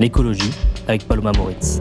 L'écologie avec Paloma Moritz.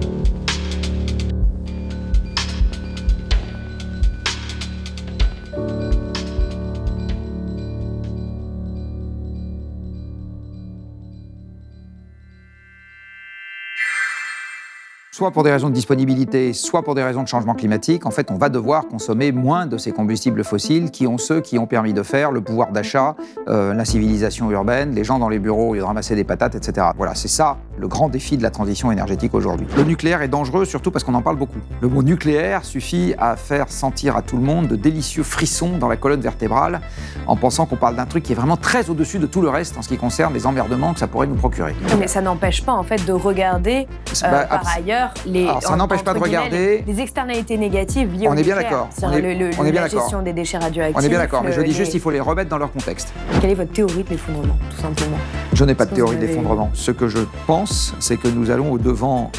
Soit pour des raisons de disponibilité, soit pour des raisons de changement climatique, en fait, on va devoir consommer moins de ces combustibles fossiles qui ont ceux qui ont permis de faire le pouvoir d'achat, euh, la civilisation urbaine, les gens dans les bureaux au lieu de ramasser des patates, etc. Voilà, c'est ça le grand défi de la transition énergétique aujourd'hui. Le nucléaire est dangereux surtout parce qu'on en parle beaucoup. Le mot nucléaire suffit à faire sentir à tout le monde de délicieux frissons dans la colonne vertébrale en pensant qu'on parle d'un truc qui est vraiment très au-dessus de tout le reste en ce qui concerne les emmerdements que ça pourrait nous procurer. Mais ça n'empêche pas en fait de regarder euh, Bah, par abs- les Alors, ça n'empêche pas de regarder. les, les externalités négatives liées On est bien d'accord. On est- le- le- on est bien la gestion des déchets radioactifs. On est bien d'accord, mais je dis juste les- qu'il faut les remettre dans leur contexte. Quelle est votre théorie de l'effondrement, tout simplement? Je n'ai pas de théorie avez- d'effondrement. Ce que je pense, c'est que nous allons au-devant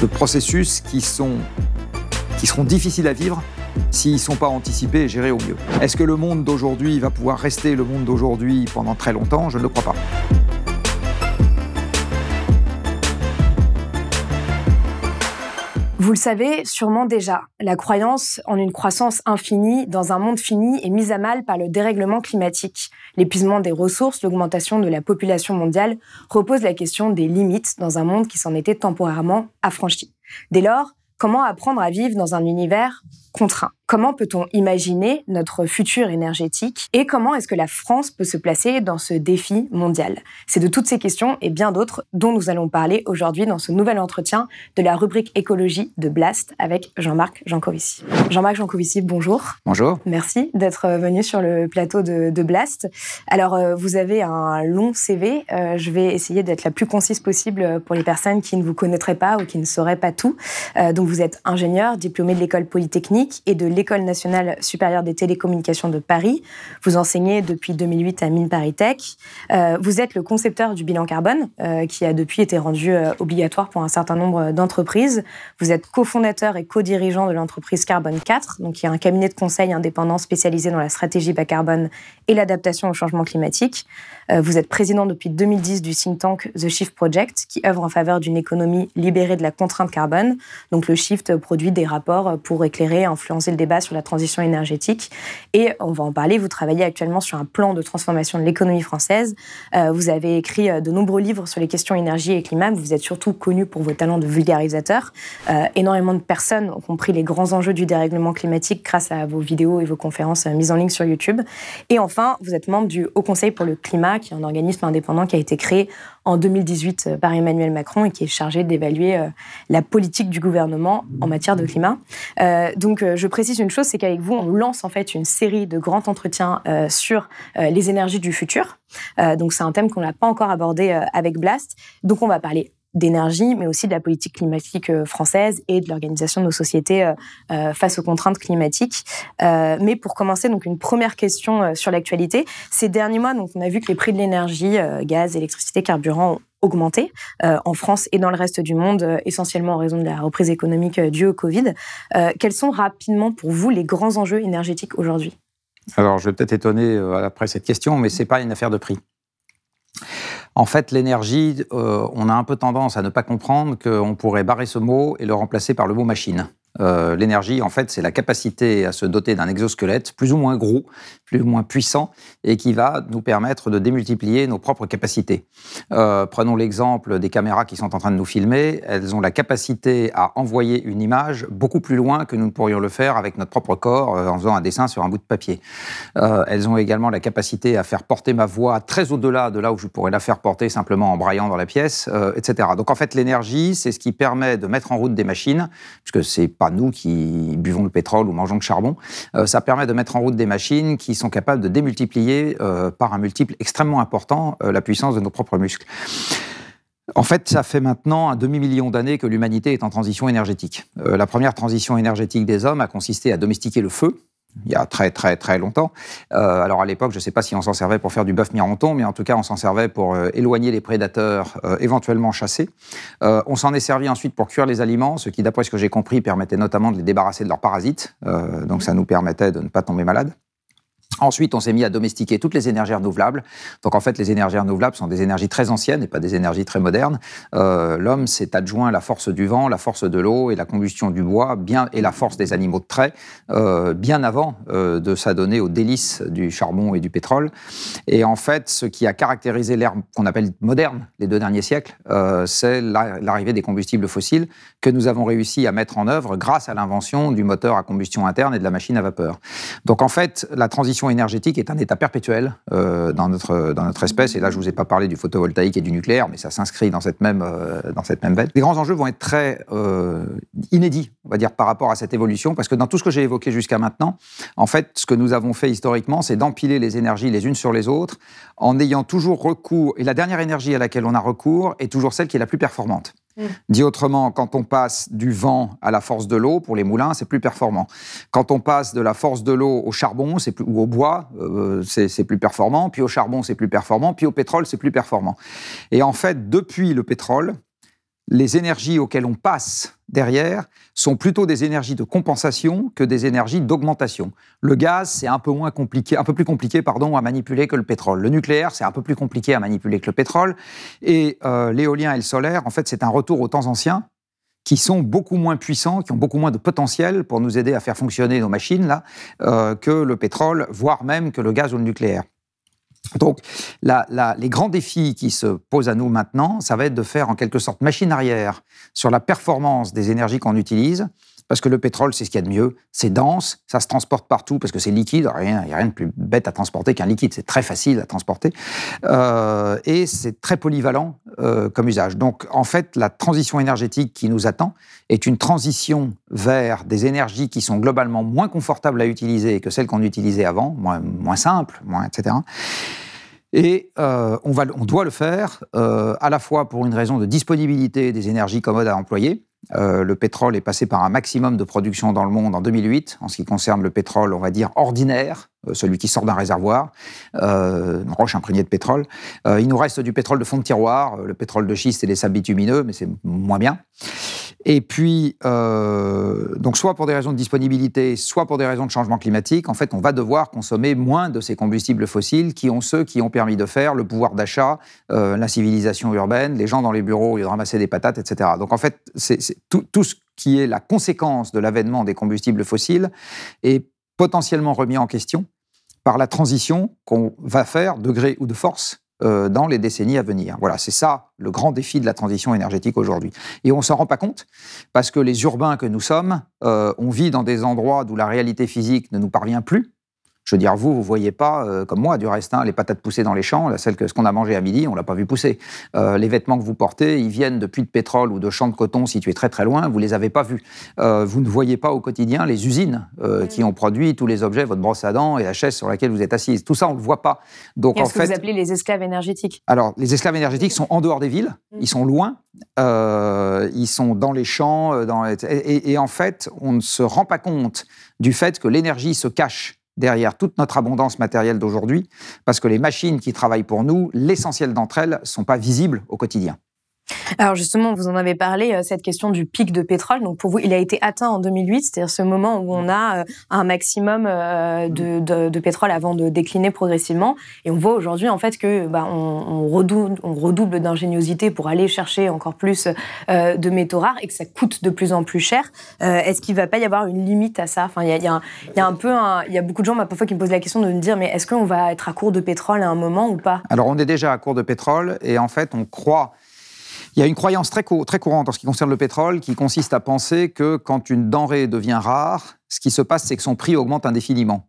de processus qui, sont, qui seront difficiles à vivre s'ils ne sont pas anticipés et gérés au mieux. Est-ce que le monde d'aujourd'hui va pouvoir rester le monde d'aujourd'hui pendant très longtemps? Je ne le crois pas. Vous le savez sûrement déjà, la croyance en une croissance infinie dans un monde fini est mise à mal par le dérèglement climatique. L'épuisement des ressources, l'augmentation de la population mondiale repose la question des limites dans un monde qui s'en était temporairement affranchi. Dès lors, comment apprendre à vivre dans un univers contraint Comment peut-on imaginer notre futur énergétique et comment est-ce que la France peut se placer dans ce défi mondial? C'est de toutes ces questions et bien d'autres dont nous allons parler aujourd'hui dans ce nouvel entretien de la rubrique écologie de Blast avec Jean-Marc Jancovici. Jean-Marc Jancovici, bonjour. Bonjour. Merci d'être venu sur le plateau de, de Blast. Alors, euh, vous avez un long CV. Euh, je vais essayer d'être la plus concise possible pour les personnes qui ne vous connaîtraient pas ou qui ne sauraient pas tout. Euh, donc, vous êtes ingénieur, diplômé de l'école polytechnique et de l'École nationale supérieure des télécommunications de Paris. Vous enseignez depuis 2008 à Mine Paris Tech. Euh, vous êtes le concepteur du bilan carbone, euh, qui a depuis été rendu euh, obligatoire pour un certain nombre d'entreprises. Vous êtes cofondateur et co-dirigeant de l'entreprise Carbone 4, donc qui est un cabinet de conseil indépendant spécialisé dans la stratégie bas carbone et l'adaptation au changement climatique. Vous êtes président depuis 2010 du think tank The Shift Project, qui œuvre en faveur d'une économie libérée de la contrainte carbone. Donc le Shift produit des rapports pour éclairer influencer le débat sur la transition énergétique. Et on va en parler, vous travaillez actuellement sur un plan de transformation de l'économie française. Euh, vous avez écrit euh, de nombreux livres sur les questions énergie et climat. Vous êtes surtout connu pour vos talents de vulgarisateur. Euh, énormément de personnes ont compris les grands enjeux du dérèglement climatique grâce à vos vidéos et vos conférences mises en ligne sur YouTube. Et enfin, vous êtes membre du Haut Conseil pour le climat, qui est un organisme indépendant qui a été créé en 2018 euh, par Emmanuel Macron et qui est chargé d'évaluer la politique du gouvernement en matière de climat. Donc, euh, je précise une chose, c'est qu'avec vous, on lance en fait une série de grands entretiens euh, sur euh, les énergies du futur. Donc, c'est un thème qu'on n'a pas encore abordé avec Blast. Donc, on va parler d'énergie, mais aussi de la politique climatique euh, française et de l'organisation de nos sociétés euh, euh, face aux contraintes climatiques. Mais pour commencer, donc une première question sur l'actualité. Ces derniers mois, donc on a vu que les prix de l'énergie, gaz, électricité, carburant ont augmenté en France et dans le reste du monde, essentiellement en raison de la reprise économique due au Covid. Quels sont rapidement pour vous les grands enjeux énergétiques aujourd'hui? Alors, je vais peut-être étonner après cette question, mais ce n'est pas une affaire de prix. En fait, l'énergie, euh, on a un peu tendance à ne pas comprendre qu'on pourrait barrer ce mot et le remplacer par le mot machine. Euh, L'énergie, en fait, c'est la capacité à se doter d'un exosquelette plus ou moins gros, plus ou moins puissant, et qui va nous permettre de démultiplier nos propres capacités. Euh, prenons l'exemple des caméras qui sont en train de nous filmer. Elles ont la capacité à envoyer une image beaucoup plus loin que nous ne pourrions le faire avec notre propre corps euh, en faisant un dessin sur un bout de papier. Euh, elles ont également la capacité à faire porter ma voix très au-delà de là où je pourrais la faire porter simplement en braillant dans la pièce, etc. Donc en fait, l'énergie, c'est ce qui permet de mettre en route des machines, puisque c'est pas nous qui buvons le pétrole ou mangeons le charbon. Ça permet de mettre en route des machines qui sont capables de démultiplier euh, par un multiple extrêmement important euh, la puissance de nos propres muscles. en fait, ça fait maintenant un demi-million d'années que l'humanité est en transition énergétique. Euh, la première transition énergétique des hommes a consisté à domestiquer le feu, il y a très très très longtemps. Alors à l'époque, je ne sais pas si on s'en servait pour faire du bœuf mironton, mais en tout cas, on s'en servait pour éloigner les prédateurs éventuellement chassés. on s'en est servi ensuite pour cuire les aliments, ce qui, d'après ce que j'ai compris, permettait notamment de les débarrasser de leurs parasites. donc ça nous permettait de ne pas tomber malade. Ensuite, on s'est mis à domestiquer toutes les énergies renouvelables. Donc, en fait, les énergies renouvelables sont des énergies très anciennes et pas des énergies très modernes. Euh, L'homme s'est adjoint la force du vent, la force de l'eau et la combustion du bois, bien et la force des animaux de trait, euh, bien avant euh, de s'adonner aux délices du charbon et du pétrole. Et en fait, ce qui a caractérisé l'ère qu'on appelle moderne, les deux derniers siècles, c'est l'arrivée des combustibles fossiles que nous avons réussi à mettre en œuvre grâce à l'invention du moteur à combustion interne et de la machine à vapeur. Donc, en fait, la transition énergétique est un état perpétuel euh, dans, notre, dans notre espèce. Et là, je ne vous ai pas parlé du photovoltaïque et du nucléaire, mais ça s'inscrit dans cette même, euh, dans cette même veine. Les grands enjeux vont être très euh, inédits, on va dire, par rapport à cette évolution, parce que dans tout ce que j'ai évoqué jusqu'à maintenant, en fait, ce que nous avons fait historiquement, c'est d'empiler les énergies les unes sur les autres, en ayant toujours recours, et la dernière énergie à laquelle on a recours est toujours celle qui est la plus performante. Mm. Dit autrement, quand on passe du vent à la force de l'eau, pour les moulins, c'est plus performant. Quand on passe de la force de l'eau au charbon plus, ou au bois, euh, c'est plus performant. Puis au charbon, c'est plus performant. Puis au pétrole, c'est plus performant. Et en fait, depuis le pétrole, les énergies auxquelles on passe derrière sont plutôt des énergies de compensation que des énergies d'augmentation. Le gaz, c'est un peu moins compliqué, un peu plus compliqué, pardon, à manipuler que le pétrole. Le nucléaire, c'est un peu plus compliqué à manipuler que le pétrole. Et euh, l'éolien et le solaire, en fait, c'est un retour aux temps anciens qui sont beaucoup moins puissants, qui ont beaucoup moins de potentiel pour nous aider à faire fonctionner nos machines là, euh, que le pétrole, voire même que le gaz ou le nucléaire. Donc, les grands défis qui se posent à nous maintenant, ça va être de faire en quelque sorte machine arrière sur la performance des énergies qu'on utilise, parce que le pétrole, c'est ce qu'il y a de mieux, c'est dense, ça se transporte partout parce que c'est liquide, il n'y a rien de plus bête à transporter qu'un liquide, c'est très facile à transporter, euh, et c'est très polyvalent euh, comme usage. Donc en fait, la transition énergétique qui nous attend est une transition vers des énergies qui sont globalement moins confortables à utiliser que celles qu'on utilisait avant, moins, moins simples, moins, etc. Et euh, on, va, on, doit le faire à la fois pour une raison de disponibilité des énergies commodes à employer, euh, le pétrole est passé par un maximum de production dans le monde en 2008, en ce qui concerne le pétrole, on va dire, ordinaire, euh, celui qui sort d'un réservoir, euh, une roche imprégnée de pétrole. il nous reste du pétrole de fond de tiroir, le pétrole de schiste et les sables bitumineux, mais c'est moins bien. Et puis, donc soit pour des raisons de disponibilité, soit pour des raisons de changement climatique, en fait, on va devoir consommer moins de ces combustibles fossiles qui ont ceux qui ont permis de faire le pouvoir d'achat, la civilisation urbaine, les gens dans les bureaux, ils ramasser des patates, etc. Donc en fait, c'est tout, ce qui est la conséquence de l'avènement des combustibles fossiles est potentiellement remis en question par la transition qu'on va faire, de gré ou de force, euh, dans les décennies à venir. Voilà, c'est ça le grand défi de la transition énergétique aujourd'hui. Et on s'en rend pas compte parce que les urbains que nous sommes, euh, on vit dans des endroits d'où la réalité physique ne nous parvient plus. Je veux dire, vous, vous voyez pas, euh, comme moi, du reste, hein, les patates poussées dans les champs, celle que ce qu'on a mangé à midi, on l'a pas vu pousser. Euh, les vêtements que vous portez, ils viennent de puits de pétrole ou de champs de coton situés très très loin, vous les avez pas vus. Euh, vous ne voyez pas au quotidien les usines qui ont produit tous les objets, votre brosse à dents et la chaise sur laquelle vous êtes assise. Tout ça, on le voit pas. Donc en ce fait, que vous appelez les esclaves énergétiques? Alors, les esclaves énergétiques sont en dehors des villes, mm. ils sont loin, ils sont dans les champs, dans et en fait, on ne se rend pas compte du fait que l'énergie se cache derrière toute notre abondance matérielle d'aujourd'hui, parce que les machines qui travaillent pour nous, l'essentiel d'entre elles, ne sont pas visibles au quotidien. Alors justement, vous en avez parlé, euh, cette question du pic de pétrole. Donc pour vous, il a été atteint en 2008, c'est-à-dire ce moment où on a euh, un maximum euh, de, pétrole avant de décliner progressivement. Et on voit aujourd'hui en fait que bah, on, redouble, d'ingéniosité pour aller chercher encore plus de métaux rares et que ça coûte de plus en plus cher. est-ce qu'il ne va pas y avoir une limite à ça? Enfin, il y a, un peu, il y a beaucoup de gens bah, parfois qui me posent la question de me dire, mais est-ce qu'on va être à court de pétrole à un moment ou pas? Alors on est déjà à court de pétrole et en fait on croit il y a une croyance très, courante en ce qui concerne le pétrole qui consiste à penser que quand une denrée devient rare, ce qui se passe, c'est que son prix augmente indéfiniment.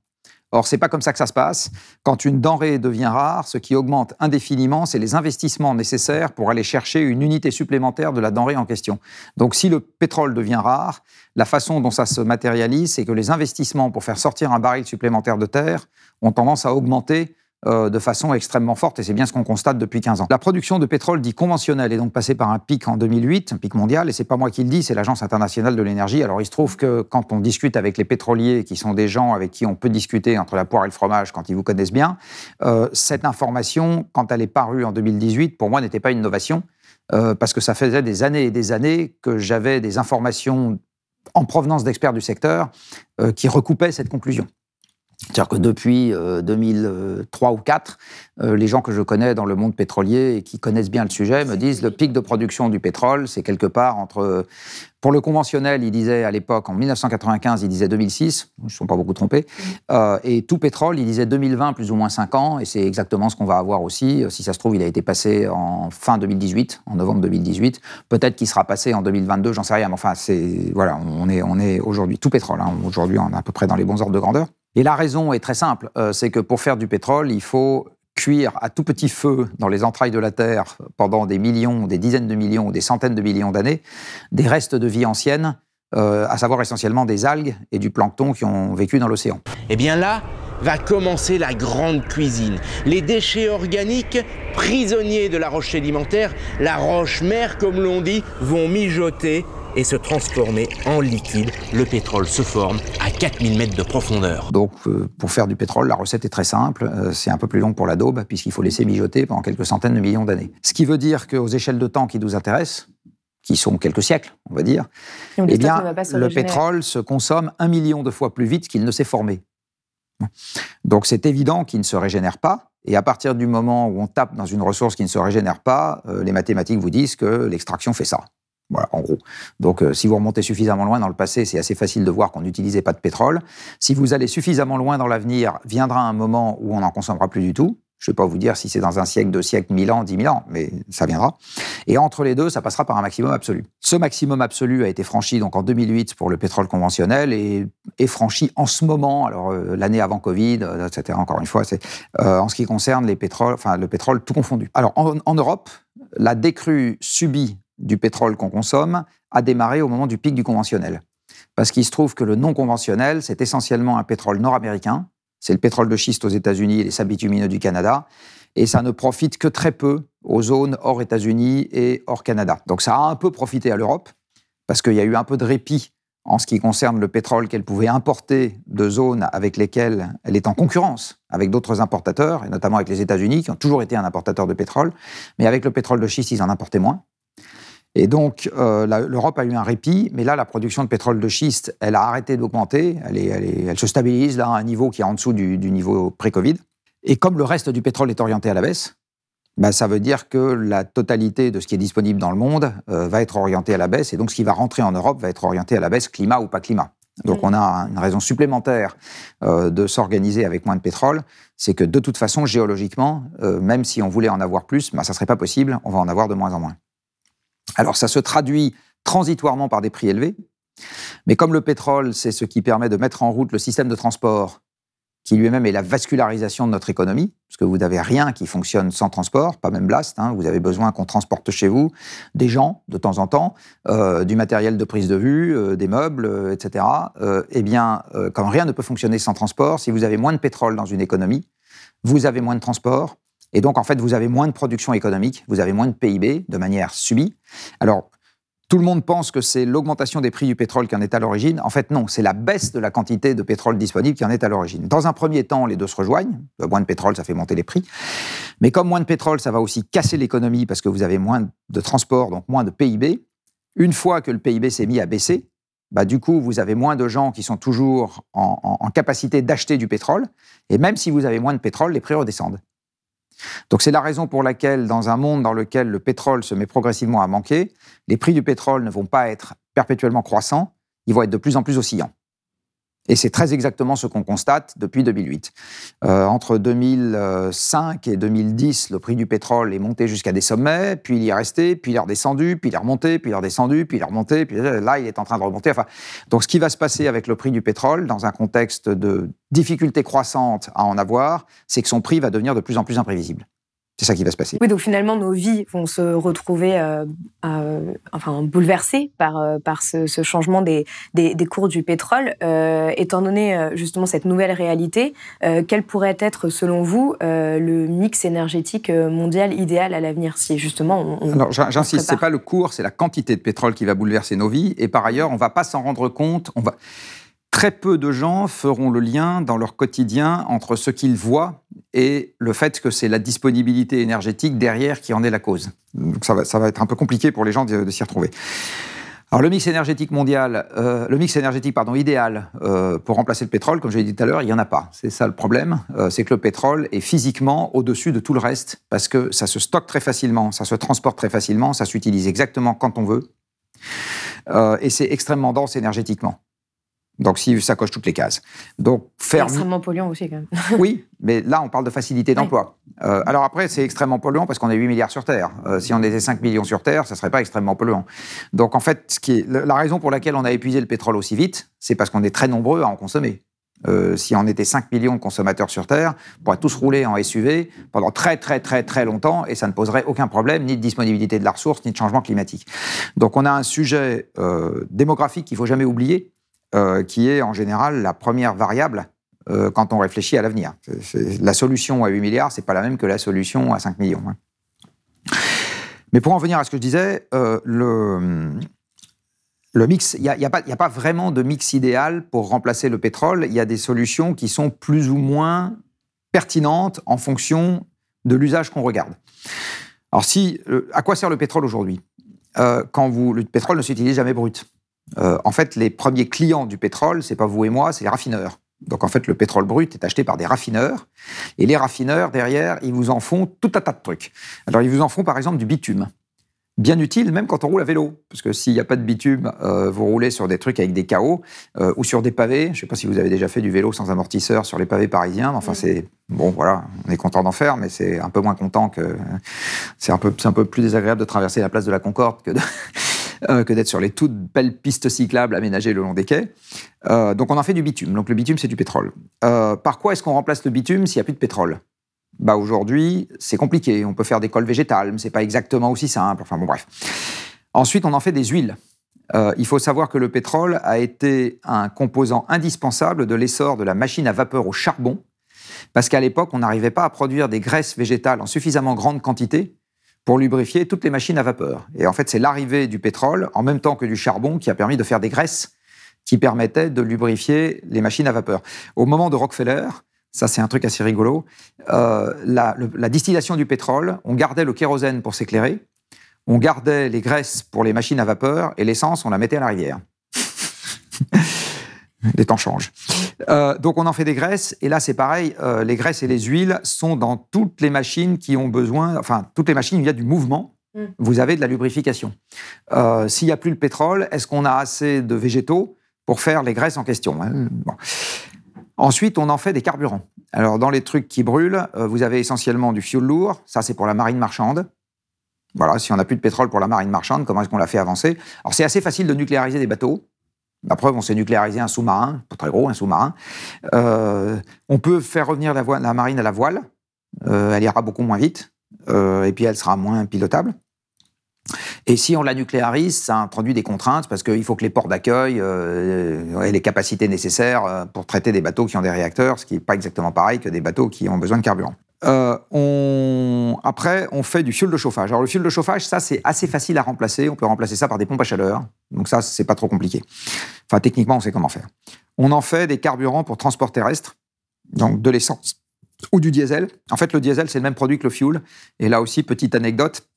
Or, c'est pas comme ça que ça se passe. Quand une denrée devient rare, ce qui augmente indéfiniment, c'est les investissements nécessaires pour aller chercher une unité supplémentaire de la denrée en question. Donc, si le pétrole devient rare, la façon dont ça se matérialise, c'est que les investissements pour faire sortir un baril supplémentaire de terre ont tendance à augmenter euh, de façon extrêmement forte, et c'est bien ce qu'on constate depuis 15 ans. La production de pétrole dit conventionnel est donc passée par un pic en 2008, un pic mondial, et c'est pas moi qui le dis, c'est l'Agence internationale de l'énergie. Alors il se trouve que quand on discute avec les pétroliers, qui sont des gens avec qui on peut discuter entre la poire et le fromage quand ils vous connaissent bien, euh, cette information, quand elle est parue en 2018, pour moi n'était pas une innovation, euh, parce que ça faisait des années et des années que j'avais des informations en provenance d'experts du secteur qui recoupaient cette conclusion. C'est-à-dire que depuis 2003 euh, ou 2004, euh, les gens que je connais dans le monde pétrolier et qui connaissent bien le sujet me disent le pic de production du pétrole, c'est quelque part entre... Pour le conventionnel, ils disaient à l'époque, en 1995, ils disaient 2006, ils ne sont pas beaucoup trompés, euh, et tout pétrole, ils disaient 2020, plus ou moins 5 ans, et c'est exactement ce qu'on va avoir aussi. Si ça se trouve, il a été passé en fin 2018, en novembre 2018. Peut-être qu'il sera passé en 2022, j'en sais rien, mais enfin, c'est... Voilà, on est, on est aujourd'hui tout pétrole. Hein. Aujourd'hui, on est à peu près dans les bons ordres de grandeur. Et la raison est très simple, euh, c'est que pour faire du pétrole, il faut cuire à tout petit feu dans les entrailles de la Terre pendant des millions, des dizaines de millions, des centaines de millions d'années, des restes de vie ancienne, euh, à savoir essentiellement des algues et du plancton qui ont vécu dans l'océan. Eh bien là, va commencer la grande cuisine. Les déchets organiques, prisonniers de la roche sédimentaire, la roche mère comme l'on dit, vont mijoter et se transformer en liquide. Le pétrole se forme à 4000 mètres de profondeur. Donc, euh, pour faire du pétrole, la recette est très simple. Euh, c'est un peu plus long pour la daube, puisqu'il faut laisser mijoter pendant quelques centaines de millions d'années. Ce qui veut dire qu'aux échelles de temps qui nous intéressent, qui sont quelques siècles, on va dire, eh bien, le pétrole se consomme un million de fois plus vite qu'il ne s'est formé. Donc c'est évident qu'il ne se régénère pas. Et à partir du moment où on tape dans une ressource qui ne se régénère pas, euh, les mathématiques vous disent que l'extraction fait ça. Voilà, en gros. Donc, euh, si vous remontez suffisamment loin dans le passé, c'est assez facile de voir qu'on n'utilisait pas de pétrole. Si vous allez suffisamment loin dans l'avenir, viendra un moment où on n'en consommera plus du tout. Je ne vais pas vous dire si c'est dans un siècle, deux siècles, mille ans, dix mille ans, mais ça viendra. Et entre les deux, ça passera par un maximum absolu. Ce maximum absolu a été franchi donc en 2008 pour le pétrole conventionnel et est franchi en ce moment, alors euh, l'année avant Covid, euh, etc. Encore une fois, c'est en ce qui concerne les pétroles, enfin le pétrole tout confondu. Alors en, en Europe, la décrue subie du pétrole qu'on consomme a démarré au moment du pic du conventionnel. Parce qu'il se trouve que le non conventionnel, c'est essentiellement un pétrole nord-américain, c'est le pétrole de schiste aux États-Unis et les sables bitumineux du Canada, et ça ne profite que très peu aux zones hors États-Unis et hors Canada. Donc ça a un peu profité à l'Europe, parce qu'il y a eu un peu de répit en ce qui concerne le pétrole qu'elle pouvait importer de zones avec lesquelles elle est en concurrence avec d'autres importateurs, et notamment avec les États-Unis, qui ont toujours été un importateur de pétrole, mais avec le pétrole de schiste, ils en importaient moins. Et donc, euh, l'Europe a eu un répit, mais là, la production de pétrole de schiste, elle a arrêté d'augmenter, elle, se stabilise là à un niveau qui est en dessous du, niveau pré-Covid. Et comme le reste du pétrole est orienté à la baisse, bah, ça veut dire que la totalité de ce qui est disponible dans le monde euh, va être orienté à la baisse, et donc ce qui va rentrer en Europe va être orienté à la baisse, climat ou pas climat. Donc on a une raison supplémentaire euh, de s'organiser avec moins de pétrole, c'est que de toute façon, géologiquement, même si on voulait en avoir plus, bah, ça ne serait pas possible, on va en avoir de moins en moins. Alors ça se traduit transitoirement par des prix élevés, mais comme le pétrole, c'est ce qui permet de mettre en route le système de transport, qui lui-même est la vascularisation de notre économie, parce que vous n'avez rien qui fonctionne sans transport, pas même Blast, hein, vous avez besoin qu'on transporte chez vous des gens de temps en temps, euh, du matériel de prise de vue, euh, des meubles, euh, etc. eh bien, comme rien ne peut fonctionner sans transport, si vous avez moins de pétrole dans une économie, vous avez moins de transport, et donc, en fait, vous avez moins de production économique, vous avez moins de PIB de manière subie. Alors, tout le monde pense que c'est l'augmentation des prix du pétrole qui en est à l'origine. En fait, non, c'est la baisse de la quantité de pétrole disponible qui en est à l'origine. Dans un premier temps, les deux se rejoignent. Moins de pétrole, ça fait monter les prix. Mais comme moins de pétrole, ça va aussi casser l'économie parce que vous avez moins de transport, donc moins de PIB. Une fois que le PIB s'est mis à baisser, bah, du coup, vous avez moins de gens qui sont toujours en, en capacité d'acheter du pétrole. Et même si vous avez moins de pétrole, les prix redescendent. Donc c'est la raison pour laquelle, dans un monde dans lequel le pétrole se met progressivement à manquer, les prix du pétrole ne vont pas être perpétuellement croissants, ils vont être de plus en plus oscillants. Et c'est très exactement ce qu'on constate depuis 2008. Euh, entre 2005 et 2010, le prix du pétrole est monté jusqu'à des sommets, puis il y est resté, puis il est redescendu, puis il est remonté, puis il est redescendu, puis il est remonté, puis là, il est en train de remonter. Enfin, donc, ce qui va se passer avec le prix du pétrole, dans un contexte de difficulté croissante à en avoir, c'est que son prix va devenir de plus en plus imprévisible. C'est ça qui va se passer. Oui, donc finalement, nos vies vont se retrouver euh, euh, enfin, bouleversées par, euh, par ce, changement des, des, cours du pétrole. étant donné justement cette nouvelle réalité, quel pourrait être, selon vous, le mix énergétique mondial idéal à l'avenir si justement on, Alors j'insiste, c'est pas le cours, c'est la quantité de pétrole qui va bouleverser nos vies. Et par ailleurs, on va pas s'en rendre compte. On va Très peu de gens feront le lien dans leur quotidien entre ce qu'ils voient et le fait que c'est la disponibilité énergétique derrière qui en est la cause. Donc ça va, ça va être un peu compliqué pour les gens de, s'y retrouver. Alors le mix énergétique mondial, euh, le mix énergétique pardon idéal euh, pour remplacer le pétrole, comme je l'ai dit tout à l'heure, il y en a pas. C'est ça le problème, euh, c'est que le pétrole est physiquement au-dessus de tout le reste parce que ça se stocke très facilement, ça se transporte très facilement, ça s'utilise exactement quand on veut et c'est extrêmement dense énergétiquement. Donc, si ça coche toutes les cases. Donc, faire. C'est extrêmement polluant aussi, quand même. oui, mais là, on parle de facilité d'emploi. Euh, alors après, c'est extrêmement polluant parce qu'on est 8 milliards sur Terre. Euh, si on était 5 millions sur Terre, ça ne serait pas extrêmement polluant. Donc, en fait, ce qui est, la raison pour laquelle on a épuisé le pétrole aussi vite, c'est parce qu'on est très nombreux à en consommer. Euh, si on était 5 millions de consommateurs sur Terre, on pourrait tous rouler en SUV pendant très très très très longtemps et ça ne poserait aucun problème, ni de disponibilité de la ressource, ni de changement climatique. Donc on a un sujet démographique qu'il faut jamais oublier, euh, qui est en général la première variable euh, quand on réfléchit à l'avenir. La solution à 8 milliards, c'est pas la même que la solution à 5 millions. Hein. Mais pour en venir à ce que je disais, euh, le, mix, il n'y a, a, a, pas vraiment de mix idéal pour remplacer le pétrole. Il y a des solutions qui sont plus ou moins pertinentes en fonction de l'usage qu'on regarde. Alors, si, à quoi sert le pétrole aujourd'hui? Quand vous, le pétrole ne s'utilise jamais brut. Euh, en fait, les premiers clients du pétrole, c'est pas vous et moi, c'est les raffineurs. Donc en fait, le pétrole brut est acheté par des raffineurs, et les raffineurs derrière, ils vous en font tout un tas de trucs. Alors ils vous en font par exemple du bitume, bien utile même quand on roule à vélo, parce que s'il n'y a pas de bitume, euh, vous roulez sur des trucs avec des chaos euh, ou sur des pavés. Je ne sais pas si vous avez déjà fait du vélo sans amortisseur sur les pavés parisiens. Enfin, c'est bon, voilà, on est content d'en faire, mais c'est un peu moins content que c'est un peu, un peu plus désagréable de traverser la place de la Concorde que de euh, que d'être sur les toutes belles pistes cyclables aménagées le long des quais. Euh, donc on en fait du bitume. Donc le bitume, c'est du pétrole. Euh, par quoi est-ce qu'on remplace le bitume s'il n'y a plus de pétrole? Bah aujourd'hui, c'est compliqué. On peut faire des cols végétales, mais c'est pas exactement aussi simple. Enfin bon, bref. Ensuite, on en fait des huiles. il faut savoir que le pétrole a été un composant indispensable de l'essor de la machine à vapeur au charbon, parce qu'à l'époque, on n'arrivait pas à produire des graisses végétales en suffisamment grande quantité pour lubrifier toutes les machines à vapeur. Et en fait, c'est l'arrivée du pétrole, en même temps que du charbon, qui a permis de faire des graisses qui permettaient de lubrifier les machines à vapeur. Au moment de Rockefeller, ça c'est un truc assez rigolo, euh, la, la, distillation du pétrole, on gardait le kérosène pour s'éclairer, on gardait les graisses pour les machines à vapeur, et l'essence, on la mettait à la rivière. Les temps changent. Euh, donc on en fait des graisses, et là c'est pareil, euh, les graisses et les huiles sont dans toutes les machines qui ont besoin, enfin toutes les machines où il y a du mouvement, mm. vous avez de la lubrification. Euh, s'il n'y a plus le pétrole, est-ce qu'on a assez de végétaux pour faire les graisses en question hein? Ensuite, on en fait des carburants. Alors dans les trucs qui brûlent, vous avez essentiellement du fioul lourd, ça c'est pour la marine marchande. Voilà, si on n'a plus de pétrole pour la marine marchande, comment est-ce qu'on la fait avancer? Alors c'est assez facile de nucléariser des bateaux. La preuve, on s'est nucléarisé un sous-marin, pas très gros, un sous-marin. Euh, on peut faire revenir la, marine à la voile. Euh, elle ira beaucoup moins vite. Euh, et puis, elle sera moins pilotable. Et si on la nucléarise, ça introduit des contraintes parce qu'il faut que les ports d'accueil aient les capacités nécessaires pour traiter des bateaux qui ont des réacteurs, ce qui n'est pas exactement pareil que des bateaux qui ont besoin de carburant. Euh, on... Après, on fait du fioul de chauffage. Alors, le fioul de chauffage, ça, c'est assez facile à remplacer. On peut remplacer ça par des pompes à chaleur. Donc, ça, c'est pas trop compliqué. Enfin, techniquement, on sait comment faire. On en fait des carburants pour transport terrestre, donc de l'essence ou du diesel. En fait, le diesel, c'est le même produit que le fioul. Et là aussi, petite anecdote.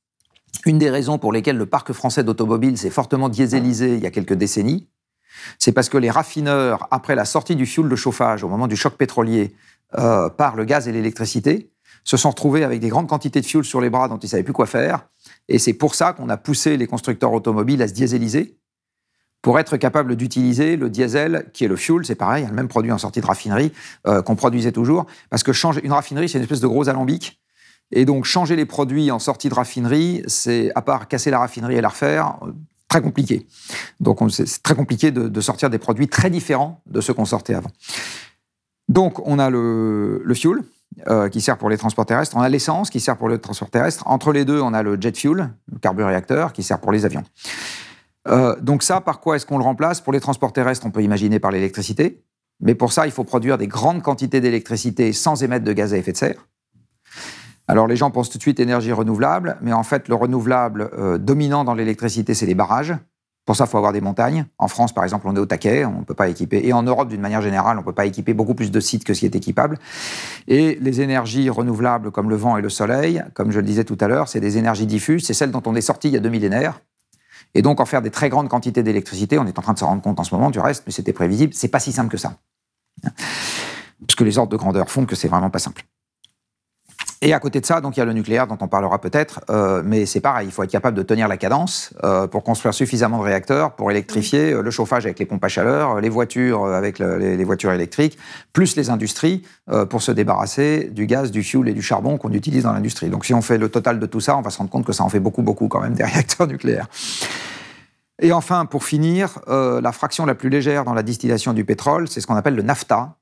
Une des raisons pour lesquelles le parc français d'automobiles s'est fortement dieselisé il y a quelques décennies, c'est parce que les raffineurs, après la sortie du fioul de chauffage, au moment du choc pétrolier, euh, par le gaz et l'électricité, se sont retrouvés avec des grandes quantités de fuel sur les bras dont ils ne savaient plus quoi faire. Et c'est pour ça qu'on a poussé les constructeurs automobiles à se dieseliser, pour être capable d'utiliser le diesel, qui est le fuel, c'est pareil, le même produit en sortie de raffinerie euh, qu'on produisait toujours, parce que changer une raffinerie, c'est une espèce de gros alambic. Et donc, changer les produits en sortie de raffinerie, c'est, à part casser la raffinerie et la refaire, très compliqué. Donc, c'est très compliqué de, sortir des produits très différents de ceux qu'on sortait avant. Donc, on a le, le fuel, euh, qui sert pour les transports terrestres, on a l'essence qui sert pour le transport terrestre. Entre les deux, on a le jet fuel, le carburéacteur, qui sert pour les avions. Euh, donc ça, par quoi est-ce qu'on le remplace? Pour les transports terrestres, on peut imaginer par l'électricité. Mais pour ça, il faut produire des grandes quantités d'électricité sans émettre de gaz à effet de serre. Alors les gens pensent tout de suite énergie renouvelable, mais en fait, le renouvelable euh, dominant dans l'électricité, c'est les barrages. Pour ça, il faut avoir des montagnes. En France, par exemple, on est au taquet, on ne peut pas équiper. Et en Europe, d'une manière générale, on ne peut pas équiper beaucoup plus de sites que ce qui est équipable. Et les énergies renouvelables comme le vent et le soleil, comme je le disais tout à l'heure, c'est des énergies diffuses, c'est celles dont on est sorti il y a deux millénaires. Et donc, en faire des très grandes quantités d'électricité, on est en train de se rendre compte en ce moment du reste, mais c'était prévisible, c'est pas si simple que ça. Parce que les ordres de grandeur font que c'est vraiment pas simple. Et à côté de ça, donc il y a le nucléaire dont on parlera peut-être, euh, mais c'est pareil, il faut être capable de tenir la cadence euh, pour construire suffisamment de réacteurs pour électrifier euh, le chauffage avec les pompes à chaleur, les voitures avec les, voitures électriques, plus les industries pour se débarrasser du gaz, du fuel et du charbon qu'on utilise dans l'industrie. Donc si on fait le total de tout ça, on va se rendre compte que ça en fait beaucoup, beaucoup quand même des réacteurs nucléaires. Et enfin, pour finir, la fraction la plus légère dans la distillation du pétrole, c'est ce qu'on appelle le nafta.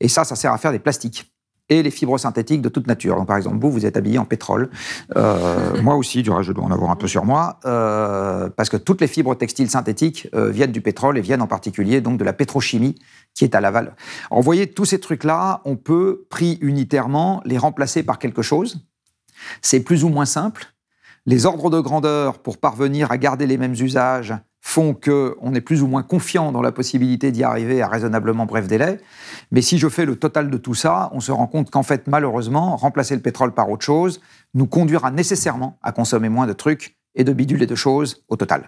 Et ça, ça sert à faire des plastiques et les fibres synthétiques de toute nature. Donc, par exemple, vous, vous êtes habillé en pétrole. Euh, moi aussi, du reste, je dois en avoir un peu sur moi, euh, parce que toutes les fibres textiles synthétiques euh, viennent du pétrole et viennent en particulier donc de la pétrochimie qui est à l'aval. vous voyez, tous ces trucs-là, on peut, pris unitairement, les remplacer par quelque chose. C'est plus ou moins simple. Les ordres de grandeur pour parvenir à garder les mêmes usages font qu'on est plus ou moins confiant dans la possibilité d'y arriver à raisonnablement bref délai. Mais si je fais le total de tout ça, on se rend compte qu'en fait, malheureusement, remplacer le pétrole par autre chose nous conduira nécessairement à consommer moins de trucs et de bidules et de choses au total.